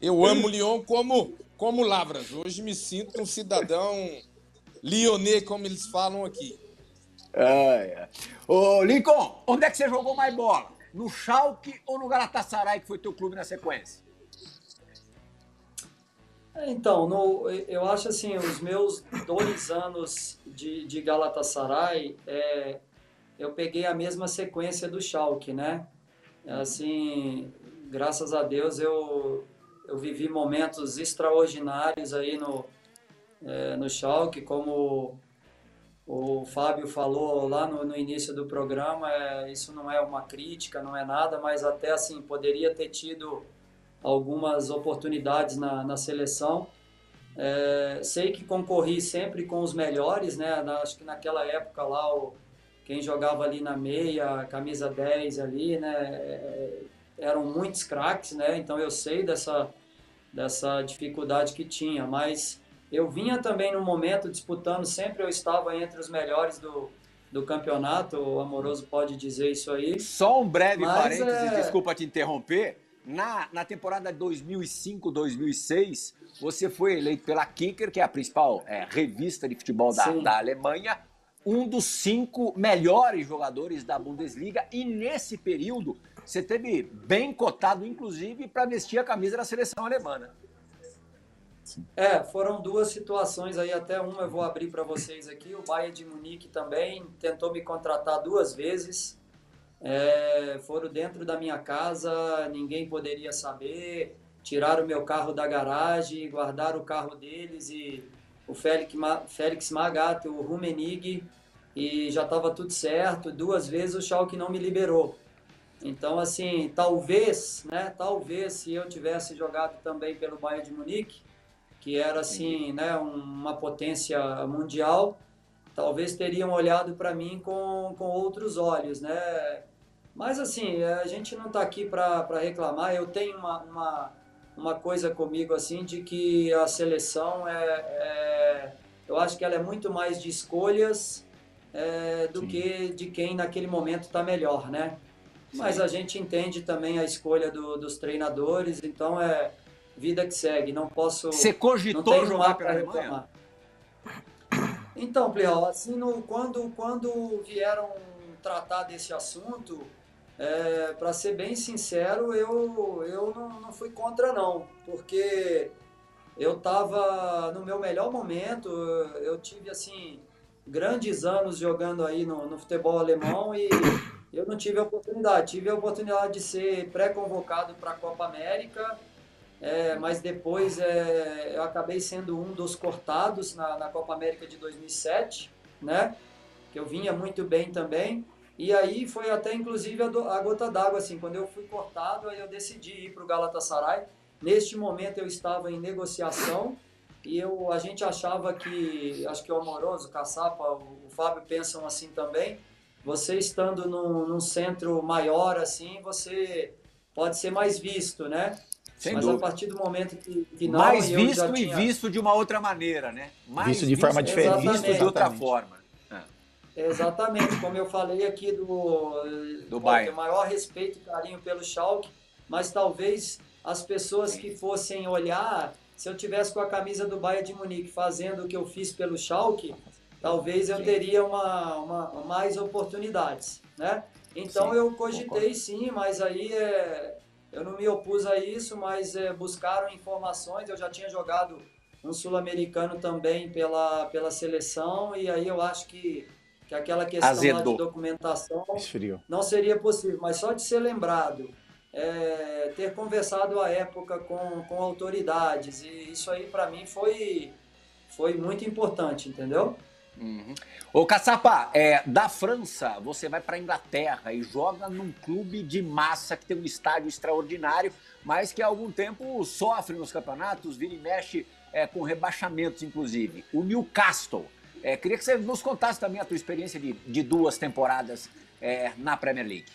Eu amo Lyon como, como Lavras. Hoje me sinto um cidadão lyonnais, como eles falam aqui. É. Ô, Lincoln, onde é que você jogou mais bola? No Schalke ou no Galatasaray, que foi teu clube na sequência? É, Então, no- eu acho assim, os meus dois anos de, de Galatasaray, é, eu peguei a mesma sequência do Schalke, né? Assim, graças a Deus eu, eu vivi momentos extraordinários aí no, é, no Schalke, como o Fábio falou lá no, no início do programa, é, isso não é uma crítica, não é nada, mas até assim, poderia ter tido algumas oportunidades na, na seleção. É, sei que concorri sempre com os melhores, né? Na- acho que naquela época lá, o, quem jogava ali na meia, camisa 10 ali, né? Eram muitos craques, né? Então eu sei dessa, dessa dificuldade que tinha, mas eu vinha também no momento disputando, sempre eu estava entre os melhores do, do campeonato, o Amoroso pode dizer isso aí. Só um breve Mas, parênteses, é- desculpa te interromper. Na, na temporada 2005-2006, você foi eleito pela Kicker, que é a principal é, revista de futebol da, Sim. da Alemanha, um dos cinco melhores jogadores da Bundesliga. E nesse período, você teve bem cotado, inclusive, para vestir a camisa da seleção alemã. né? É, foram duas situações aí, até uma eu vou abrir para vocês aqui. O Bayern de Munique também tentou me contratar duas vezes. É, foram dentro da minha casa, ninguém poderia saber. Tiraram meu carro da garagem, guardaram o carro deles e o Félix, Félix Magath, o Rumenig, e já estava tudo certo. Duas vezes o Schalke não me liberou. Então, assim, talvez, né, talvez se eu tivesse jogado também pelo Bayern de Munique, que era assim, né, uma potência mundial, talvez teriam olhado para mim com, com outros olhos, né? Mas assim, a gente não está aqui para reclamar. Eu tenho uma, uma, uma coisa comigo assim de que a seleção é, é- eu acho que ela é muito mais de escolhas é, do que de quem naquele momento está melhor, né? Mas a gente entende também a escolha do- dos treinadores, então é vida que segue. Não posso Você cogitou jogar pela Alemanha? reclamar. Então, Plial, assim, no, quando, quando vieram tratar desse assunto, para ser bem sincero, eu, eu não, não fui contra não, porque eu estava no meu melhor momento, eu tive, assim, grandes anos jogando aí no, no futebol alemão e eu não tive a oportunidade. Tive a oportunidade de ser pré-convocado para a Copa América, é, mas depois é, eu acabei sendo um dos cortados na, na Copa América de 2007, né? Que eu vinha muito bem também. E aí foi até inclusive a, do- a gota d'água, assim, quando eu fui cortado, aí eu decidi ir para o Galatasaray. Neste momento eu estava em negociação e eu, a gente achava que, acho que o Amoroso, o Caçapa, o, o Fábio pensam assim também, você estando num, num centro maior assim, você pode ser mais visto, né? Sem Mas dúvida. a partir do momento que, que não, Mais eu visto já e tinha... visto de uma outra maneira, né? Mais Visto de forma diferente. Visto de outra Exatamente. forma. Exatamente, como eu falei aqui do, Do Bayern. maior respeito e carinho pelo Schalke, mas talvez as pessoas que fossem olhar, se eu tivesse com a camisa do Bayern de Munique fazendo o que eu fiz pelo Schalke, talvez eu teria uma, uma- mais oportunidades, né? Então Sim, eu cogitei sim, mas aí é, eu não me opus a isso, mas é, buscaram informações, eu já tinha jogado um sul-americano também pela, pela seleção, e aí eu acho que, que aquela questão de documentação Esfriou. não seria possível, mas só de ser lembrado, é, ter conversado à época com, com autoridades, e isso aí para mim foi, foi muito importante, entendeu? Uhum. Ô, Caçapa, é, da França, você vai para a Inglaterra e joga num clube de massa que tem um estádio extraordinário, mas que há algum tempo sofre nos campeonatos, vira e mexe é, com rebaixamentos, inclusive. O Newcastle. É, queria que você nos contasse também a tua experiência de, de duas temporadas é, na Premier League.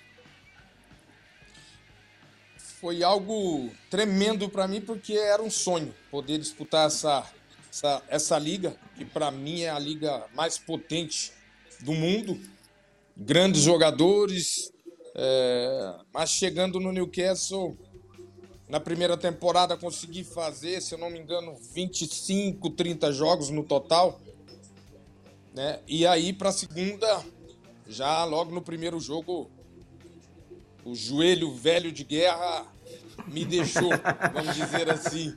Foi algo tremendo para mim, porque era um sonho poder disputar essa, essa, essa liga, que para mim é a liga mais potente do mundo. Grandes jogadores, é, mas chegando no Newcastle, na primeira temporada consegui fazer, se eu não me engano, 25, 30 jogos no total. Né? E aí, para a segunda, já logo no primeiro jogo, o joelho velho de guerra me deixou, vamos dizer assim.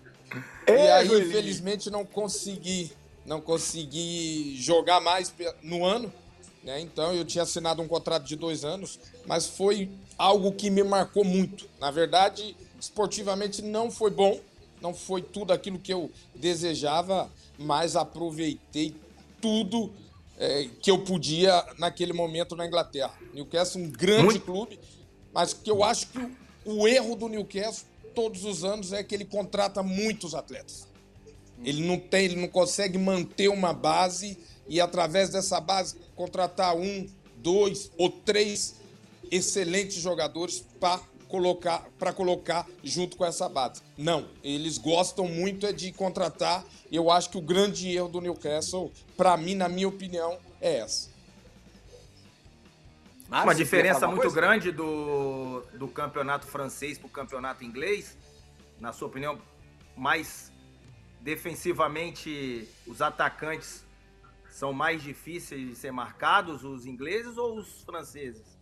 E aí, infelizmente, não consegui, não consegui jogar mais no ano. Né? Então, eu tinha assinado um contrato de dois anos, mas foi algo que me marcou muito. Na verdade, esportivamente não foi bom, não foi tudo aquilo que eu desejava, mas aproveitei tudo eh, que eu podia naquele momento na Inglaterra. Newcastle, um grande Muito- clube, mas que eu acho que o, o erro do Newcastle todos os anos é que ele contrata muitos atletas. Ele não tem, ele não consegue manter uma base e através dessa base contratar um, dois ou três excelentes jogadores para colocar para colocar junto com essa base. Não, eles gostam muito é de contratar. Eu acho que o grande erro do Newcastle, para mim, na minha opinião, é essa. Márcio, Uma diferença muito coisa? grande do, do campeonato francês para o campeonato inglês. Na sua opinião, mais defensivamente os atacantes são mais difíceis de ser marcados, os ingleses ou os franceses?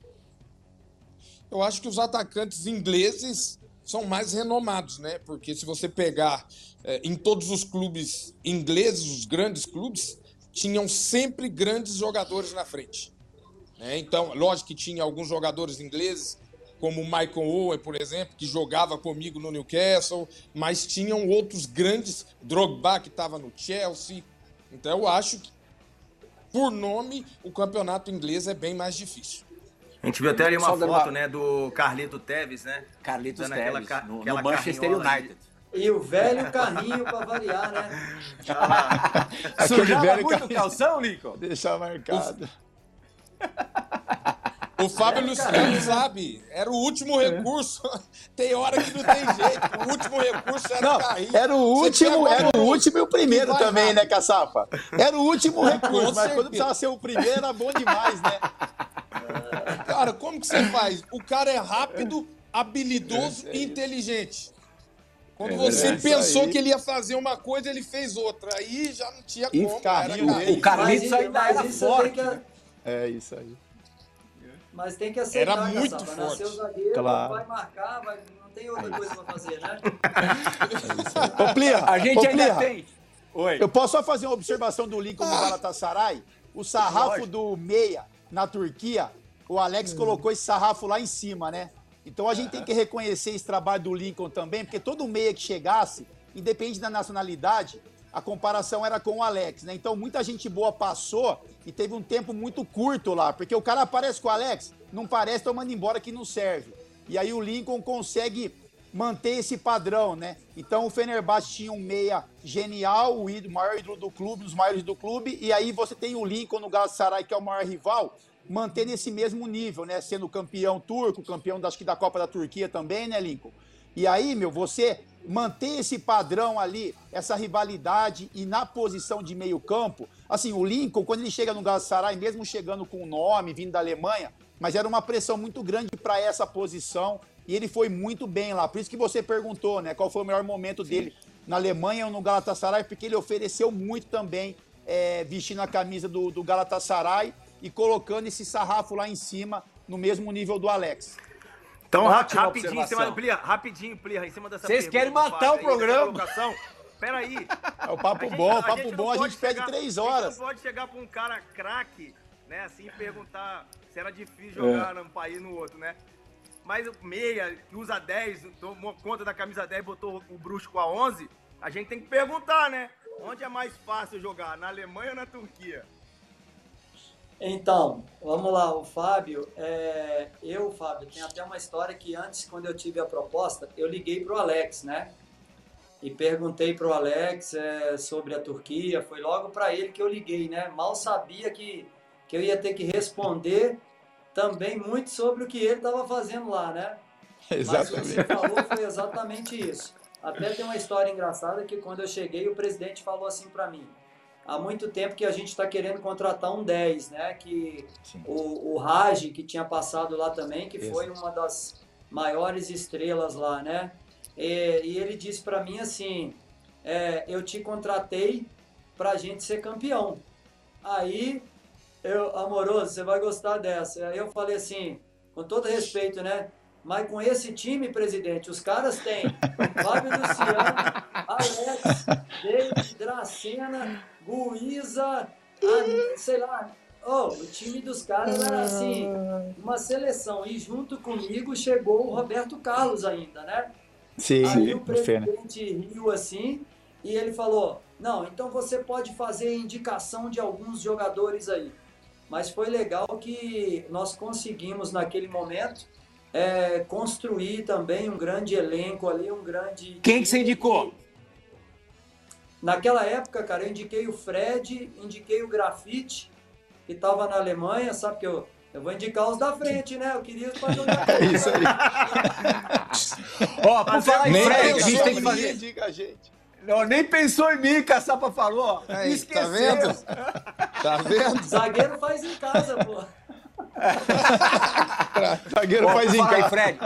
Eu acho que os atacantes ingleses são mais renomados, né? Porque se você pegar eh, em todos os clubes ingleses, os grandes clubes, tinham sempre grandes jogadores na frente. Né? Então, lógico que tinha alguns jogadores ingleses, como o Michael Owen, por exemplo, que jogava comigo no Newcastle, mas tinham outros grandes, Drogba, que estava no Chelsea. Então, eu acho que, por nome, o campeonato inglês é bem mais difícil. A gente viu até ali uma Só foto, uma- né, do Carlito Teves, né? Carlitos Dando aquela no, no aquela Manchester carrinhola aí. United. E o velho carrinho para variar, né? Aquele Sujava velho muito calção, Lincoln? Deixar marcado. O Fábio É, Luciano sabe, era o último recurso. Tem hora que não tem jeito. O último recurso era Não, carrinho. era o último, era o último e o primeiro também, rápido. né, Caçapa? Era o último recurso, mas quando precisava ser o primeiro era bom demais, né? Cara, como que você faz? O cara é rápido, habilidoso e inteligente. Quando É você isso pensou aí. que ele ia fazer uma coisa, ele fez outra. Aí já não tinha E como. era dele. O Carlitos ainda era isso forte. né? É isso aí. Mas tem que aceitar, Era muito Caçapa. forte. Nasceu zagueiro, Claro. vai marcar, vai... não tem outra coisa para fazer, né? Ô, Plirra, A gente ô, ainda Plirra, tem. Oi. Eu posso só fazer uma observação do Lincoln no Galatasaray? O sarrafo do meia na Turquia, o Alex colocou esse sarrafo lá em cima, né? Então a gente tem que reconhecer esse trabalho do Lincoln também, porque todo meia que chegasse, independente da nacionalidade, a comparação era com o Alex, né? Então muita gente boa passou e teve um tempo muito curto lá, porque o cara aparece com o Alex, não parece, tá mandando embora que não serve. E aí o Lincoln consegue manter esse padrão, né? Então o Fenerbahçe tinha um meia genial, o ídolo- maior ídolo do clube, dos maiores do clube, e aí você tem o Lincoln no Galatasaray, que é o maior rival, mantendo esse mesmo nível, né? Sendo campeão turco, campeão acho que da Copa da Turquia também, né, Lincoln? E aí, meu, você manter esse padrão ali, essa rivalidade e na posição de meio campo. Assim, o Lincoln, quando ele chega no Galatasaray, mesmo chegando com o nome, vindo da Alemanha, mas era uma pressão muito grande para essa posição e ele foi muito bem lá. Por isso que você perguntou, né, qual foi o melhor momento Sim. dele na Alemanha ou no Galatasaray, porque ele ofereceu muito também é, vestindo a camisa do, do Galatasaray e colocando esse sarrafo lá em cima, no mesmo nível do Alex. Então, Ótima rapidinho, em cima, Plia, rapidinho, Plia, em cima dessa Vocês querem matar o programa? Peraí. É o papo gente, bom, o papo bom, a gente pede três horas. A gente não pode chegar pra um cara craque, né, assim, e perguntar se era difícil jogar é. num país no outro, né? Mas o meia, que usa 10, tomou conta da camisa 10, botou o bruxo com a 11, a gente tem que perguntar, né? Onde é mais fácil jogar, na Alemanha ou na Turquia? Então, vamos lá, o Fábio, é, eu, Fábio, tem até uma história que antes, quando eu tive a proposta, eu liguei para o Alex, né? E perguntei para o Alex é, sobre a Turquia, foi logo para ele que eu liguei, né? Mal sabia que, que eu ia ter que responder também muito sobre o que ele estava fazendo lá, né? Exatamente. Mas o que você falou foi exatamente isso. Até tem uma história engraçada que quando eu cheguei, o presidente falou assim para mim, há muito tempo que a gente está querendo contratar um 10, né? Que o, o Raj, que tinha passado lá também, que Isso. foi uma das maiores estrelas lá, né? E, e ele disse para mim assim: é, eu te contratei para a gente ser campeão. Aí, eu, amoroso, você vai gostar dessa. Aí eu falei assim, com todo respeito, né? Mas com esse time, presidente, os caras têm Fábio Luciano, Alex, David, Dracena, Guiza, sei lá. Oh, o time dos caras era assim, uma seleção. E junto comigo chegou o Roberto Carlos ainda, né? Sim, Aí o presidente riu assim e ele falou: Não, então você pode fazer indicação de alguns jogadores aí. Mas foi legal que nós conseguimos, naquele momento, é, construir também um grande elenco ali, um grande. Quem que você indicou? Naquela época, cara, eu indiquei o Fred, indiquei o Grafite, que estava na Alemanha, sabe que eu, eu vou indicar os da frente, né? Eu queria os para jogar. É isso aí. Ó, por falar em Fred, a gente tem que fazer. Diga a gente. Não, nem pensou em mim, Caçapa falou. Aí, Esqueceu. Tá vendo? Tá vendo? Zagueiro faz em casa, pô. Zagueiro faz em casa. Aí, Fred,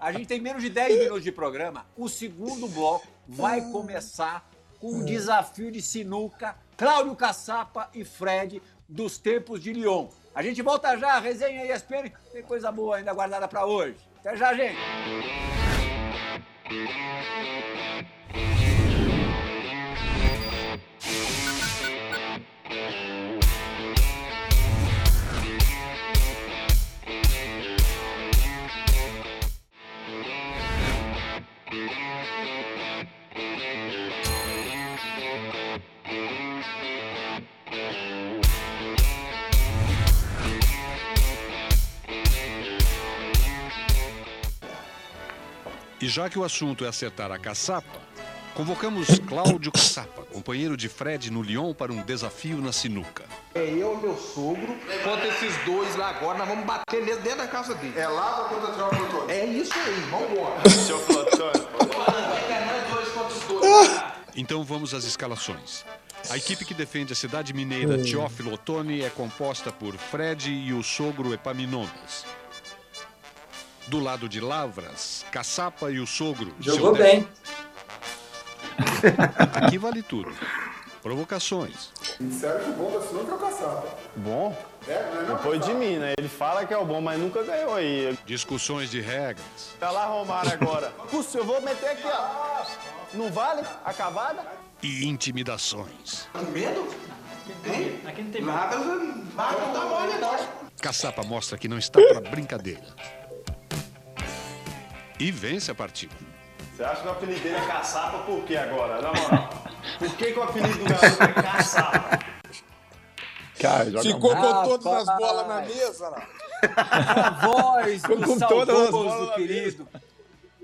a gente tem menos de 10 minutos de programa. O segundo bloco vai começar com um desafio de sinuca, Cláudio Caçapa e Fred dos tempos de Lyon. A gente volta já, resenha ESPN, tem coisa boa ainda guardada para hoje. Até já, gente! E já que o assunto é acertar a caçapa, convocamos Cláudio Caçapa, companheiro de Fred no Lyon, para um desafio na sinuca. É eu, meu sogro, contra esses dois lá agora, nós vamos bater nele dentro da casa dele. É lá contra o Teófilo Antônio? É isso aí, vambora. Teófilo Antônio. Então vamos às escalações. A equipe que defende a cidade mineira Teófilo Otoni é composta por Fred e o sogro Epaminondas. Do lado de Lavras, Caçapa e o sogro. Jogou bem. Aqui vale tudo. Provocações. Disseram que o bom da sinuca é o Caçapa. Bom? É, não é Depois de mim, né? Ele fala que é o bom, mas nunca ganhou aí. Discussões de regras. Tá lá Romário agora. Puxa, eu vou meter aqui, ó. Não vale? A cavada? E intimidações. Com medo? Hein? Aqui não tem medo. Nada, nada, não dá mole, não. Caçapa mostra que não está para brincadeira e vence a partida. Você acha que o apelido dele é caçapa por quê agora? Na moral. Por que, que o apelido do garoto é caçapa? Cara, Ficou com todas as bolas na mesa, lá. Na voz do saudoso do querido.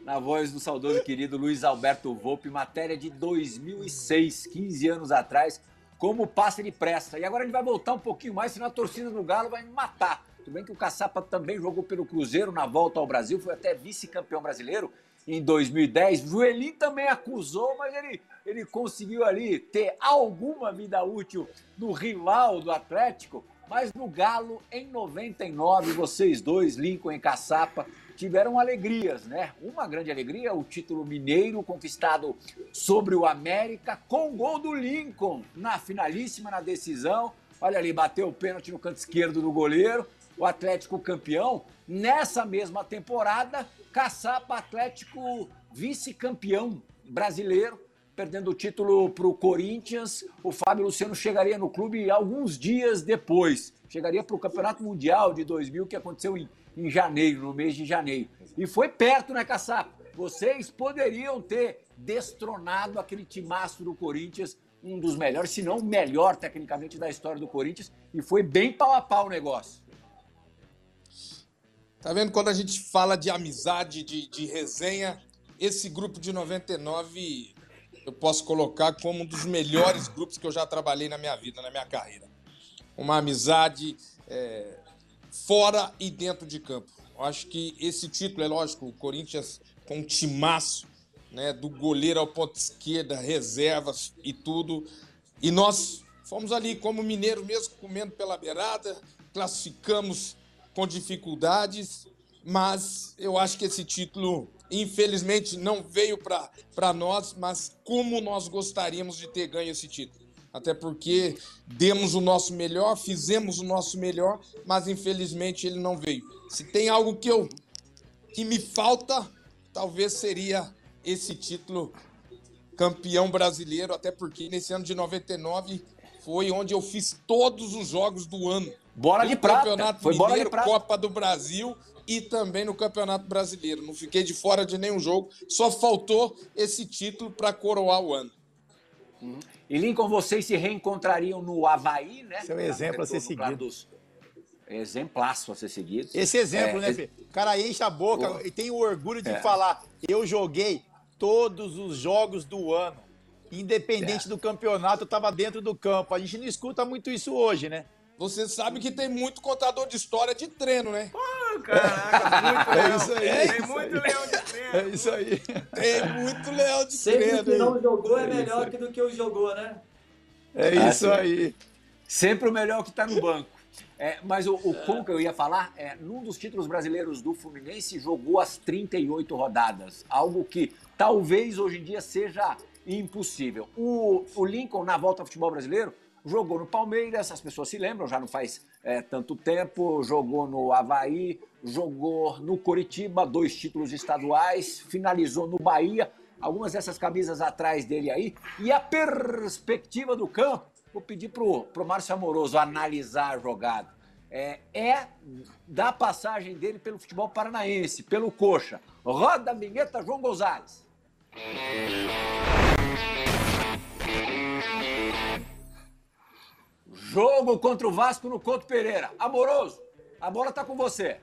Na voz do saudoso querido Luiz Alberto Volpe, matéria de 2006, 15 anos atrás, como passa de pressa. E agora a gente vai voltar um pouquinho mais, senão a torcida do Galo vai me matar. Tudo bem que o Caçapa também jogou pelo Cruzeiro na volta ao Brasil, foi até vice-campeão brasileiro. em 2010. Joelin também acusou, mas ele, ele conseguiu ali ter alguma vida útil no rival do Atlético. Mas no Galo, em 99, vocês dois, Lincoln e Caçapa, tiveram alegrias, né? Uma grande alegria, o título mineiro conquistado sobre o América, com gol do Lincoln na finalíssima, na decisão. Olha ali, bateu o pênalti no canto esquerdo do goleiro. O Atlético campeão. Nessa mesma temporada, Caçapa Atlético vice-campeão brasileiro, perdendo o título para o Corinthians. O Fábio Luciano chegaria no clube alguns dias depois. Chegaria para o Campeonato Mundial de 2000, que aconteceu em, em janeiro, no mês de janeiro. E foi perto, né, Caçapa? Vocês poderiam ter destronado aquele timaço do Corinthians, um dos melhores, se não o melhor tecnicamente da história do Corinthians, e foi bem pau a pau o negócio. Tá vendo? Quando a gente fala de amizade, de, de resenha, esse grupo de 99 eu posso colocar como um dos melhores grupos que eu já trabalhei na minha vida, na minha carreira. Uma amizade é, fora e dentro de campo. Eu acho que esse título, é lógico, o Corinthians com um timaço, né, do goleiro ao ponto esquerda, reservas e tudo. E nós fomos ali como mineiro mesmo, comendo pela beirada, classificamos com dificuldades, mas eu acho que esse título, infelizmente, não veio para nós, mas como nós gostaríamos de ter ganho esse título. Até porque demos o nosso melhor, fizemos o nosso melhor, mas infelizmente ele não veio. Se tem algo que eu que me falta, talvez seria esse título campeão brasileiro, até porque nesse ano de 99 foi onde eu fiz todos os jogos do ano. Bola de prata. Campeonato Foi bola de Mineiro, prata. Copa do Brasil e também no Campeonato Brasileiro. Não fiquei de fora de nenhum jogo, só faltou esse título para coroar o ano. E Lincoln, vocês se reencontrariam no Havaí, né? Esse é um exemplo a ser seguido. dos- Exemplaço a ser seguido. Esse exemplo, É, né, Fê? O cara enche a boca e tem o orgulho de É. falar: eu joguei todos os jogos do ano. É. Independente do campeonato, eu tava dentro do campo. A gente não escuta muito isso hoje, né? Você sabe que tem muito contador de história de treino, né? Caraca, muito É leão. isso aí. Tem É isso muito aí. leão de treino. É isso aí. Tem muito leão de Sempre treino. que hein? não jogou é É melhor que do que o jogou, né? É Ah, isso aí. Sempre o melhor que está no banco. É, mas o, o Conca, eu ia falar, é, num dos títulos brasileiros do Fluminense, jogou as 38 rodadas. Algo que talvez hoje em dia seja impossível. O, o Lincoln, na volta ao futebol brasileiro, jogou no Palmeiras, as pessoas se lembram, já não faz é, tanto tempo, jogou no Havaí, jogou no Coritiba, dois títulos estaduais, finalizou no Bahia, algumas dessas camisas atrás dele aí. E a perspectiva do campo, vou pedir pro, pro Márcio Amoroso analisar a jogada. É, é da passagem dele pelo futebol paranaense, pelo Coxa. Roda a vinheta, João Gonzalez. Jogo contra o Vasco no Couto Pereira. Amoroso, a bola tá com você.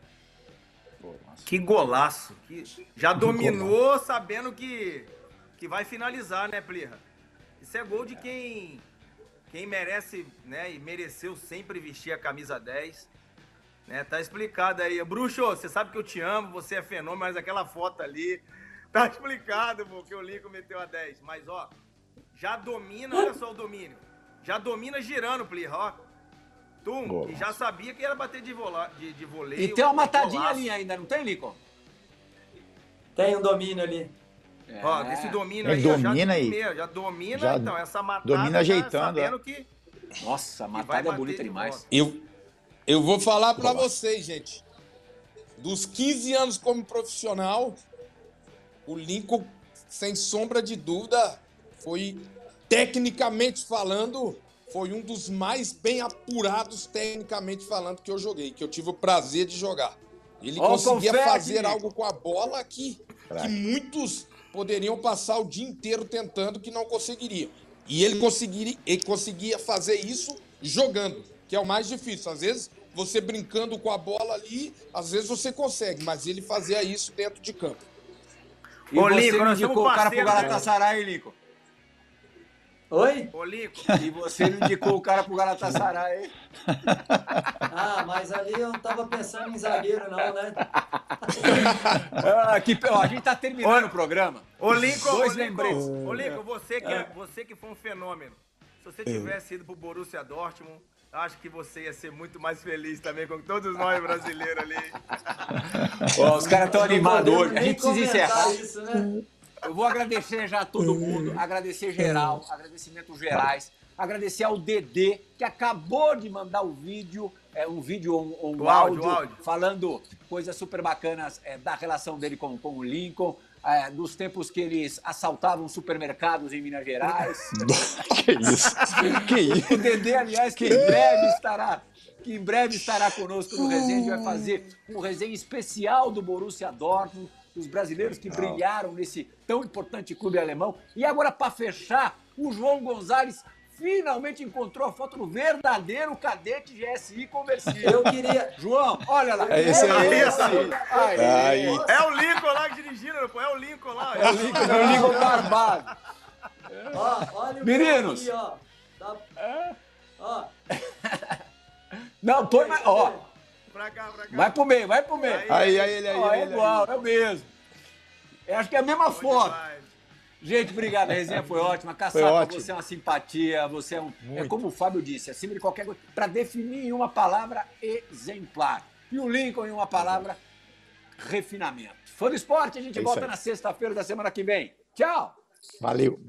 Que golaço. Que já dominou sabendo que, que vai finalizar, né, Plirra? Isso é gol de quem, quem merece, né, e mereceu sempre vestir a camisa 10. Né, tá explicado aí. Bruxo, você sabe que eu te amo, você é fenômeno, mas aquela foto ali tá explicado, pô, que o Lincoln meteu a 10. Mas, ó, já domina, olha só o domínio. Já domina girando, Plirra, ó. Tum, e já sabia que ia bater de, vola, de, de voleio. E tem uma um matadinha ali ainda, não tem, Lincoln? Tem um domínio ali. Ó, É. esse domínio É, aí, ó, já domina de aí. primeira, já domina, Já então, essa matada domina já ajeitando, sabendo que Nossa, a matada é bonita de demais. Eu, eu vou falar para vocês, gente. Dos 15 anos como profissional, o Lincoln, sem sombra de dúvida, foi, tecnicamente falando, foi um dos mais bem apurados, tecnicamente falando, que eu joguei, que eu tive o prazer de jogar. Ele Ó o conseguia confete! fazer algo com a bola que, que muitos poderiam passar o dia inteiro tentando que não conseguiriam. E ele conseguiria, ele conseguia fazer isso jogando, que é o mais difícil. Às vezes, você brincando com a bola ali, às vezes você consegue, mas ele fazia isso dentro de campo. E Ô, me nós indicou o cara pro né? Galatasaray, Lincoln. Oi? Ô, Lincoln. E você não indicou o cara pro Galatasaray, hein? Ah, mas ali eu não tava pensando em zagueiro, não, né? Ah, que, ó, a gente tá terminando o programa. Ô, Lincoln, Dois ô, lembretes. ô, Lincoln, você que, é, você que foi um fenômeno. Se você tivesse ido pro Borussia Dortmund, acho que você ia ser muito mais feliz também com todos nós brasileiros ali. Ó, os caras estão animados hoje. A gente precisa encerrar. Isso, né? Eu vou agradecer já a todo mundo, agradecer geral, agradecimentos gerais, agradecer ao Dedê, que acabou de mandar o vídeo, é, um vídeo, um, um O áudio, áudio, falando coisas super bacanas é, da relação dele com, com o Lincoln, é, dos tempos que eles assaltavam supermercados em Minas Gerais. Que isso? Que isso? O Dedê, aliás, que em breve estará, que em breve estará conosco no resenha. A gente vai fazer um resenha especial do Borussia Dortmund, dos brasileiros que brilharam nesse tão importante clube alemão. E agora, para fechar, o João Gonzalez finalmente encontrou a foto do verdadeiro cadete GSI conversível. Eu queria. João, olha lá. É esse aí. esse. Aí. Aí. É o Lincoln lá dirigindo, pô, é o Lincoln lá. É o Lincoln, é o Lincoln barbado. Ó, olha o Meninos. aqui, ó. Tá- Ó, Não, põe mais. Ó, Pra cá, pra cá. vai pro meio, vai pro meio. Aí, aí, ele aí, Ó, é aí. igual, é o mesmo. Eu acho que é a mesma foto. Gente, obrigado. A resenha foi ótima. Foi Caçapa, ótimo. você é uma simpatia, você é um. É Muito. como o Fábio disse, acima de qualquer coisa. Para definir em uma palavra, exemplar. E o Lincoln em uma palavra, refinamento. Fã do esporte, a gente É volta aí. na sexta-feira da semana que vem. Tchau! Valeu.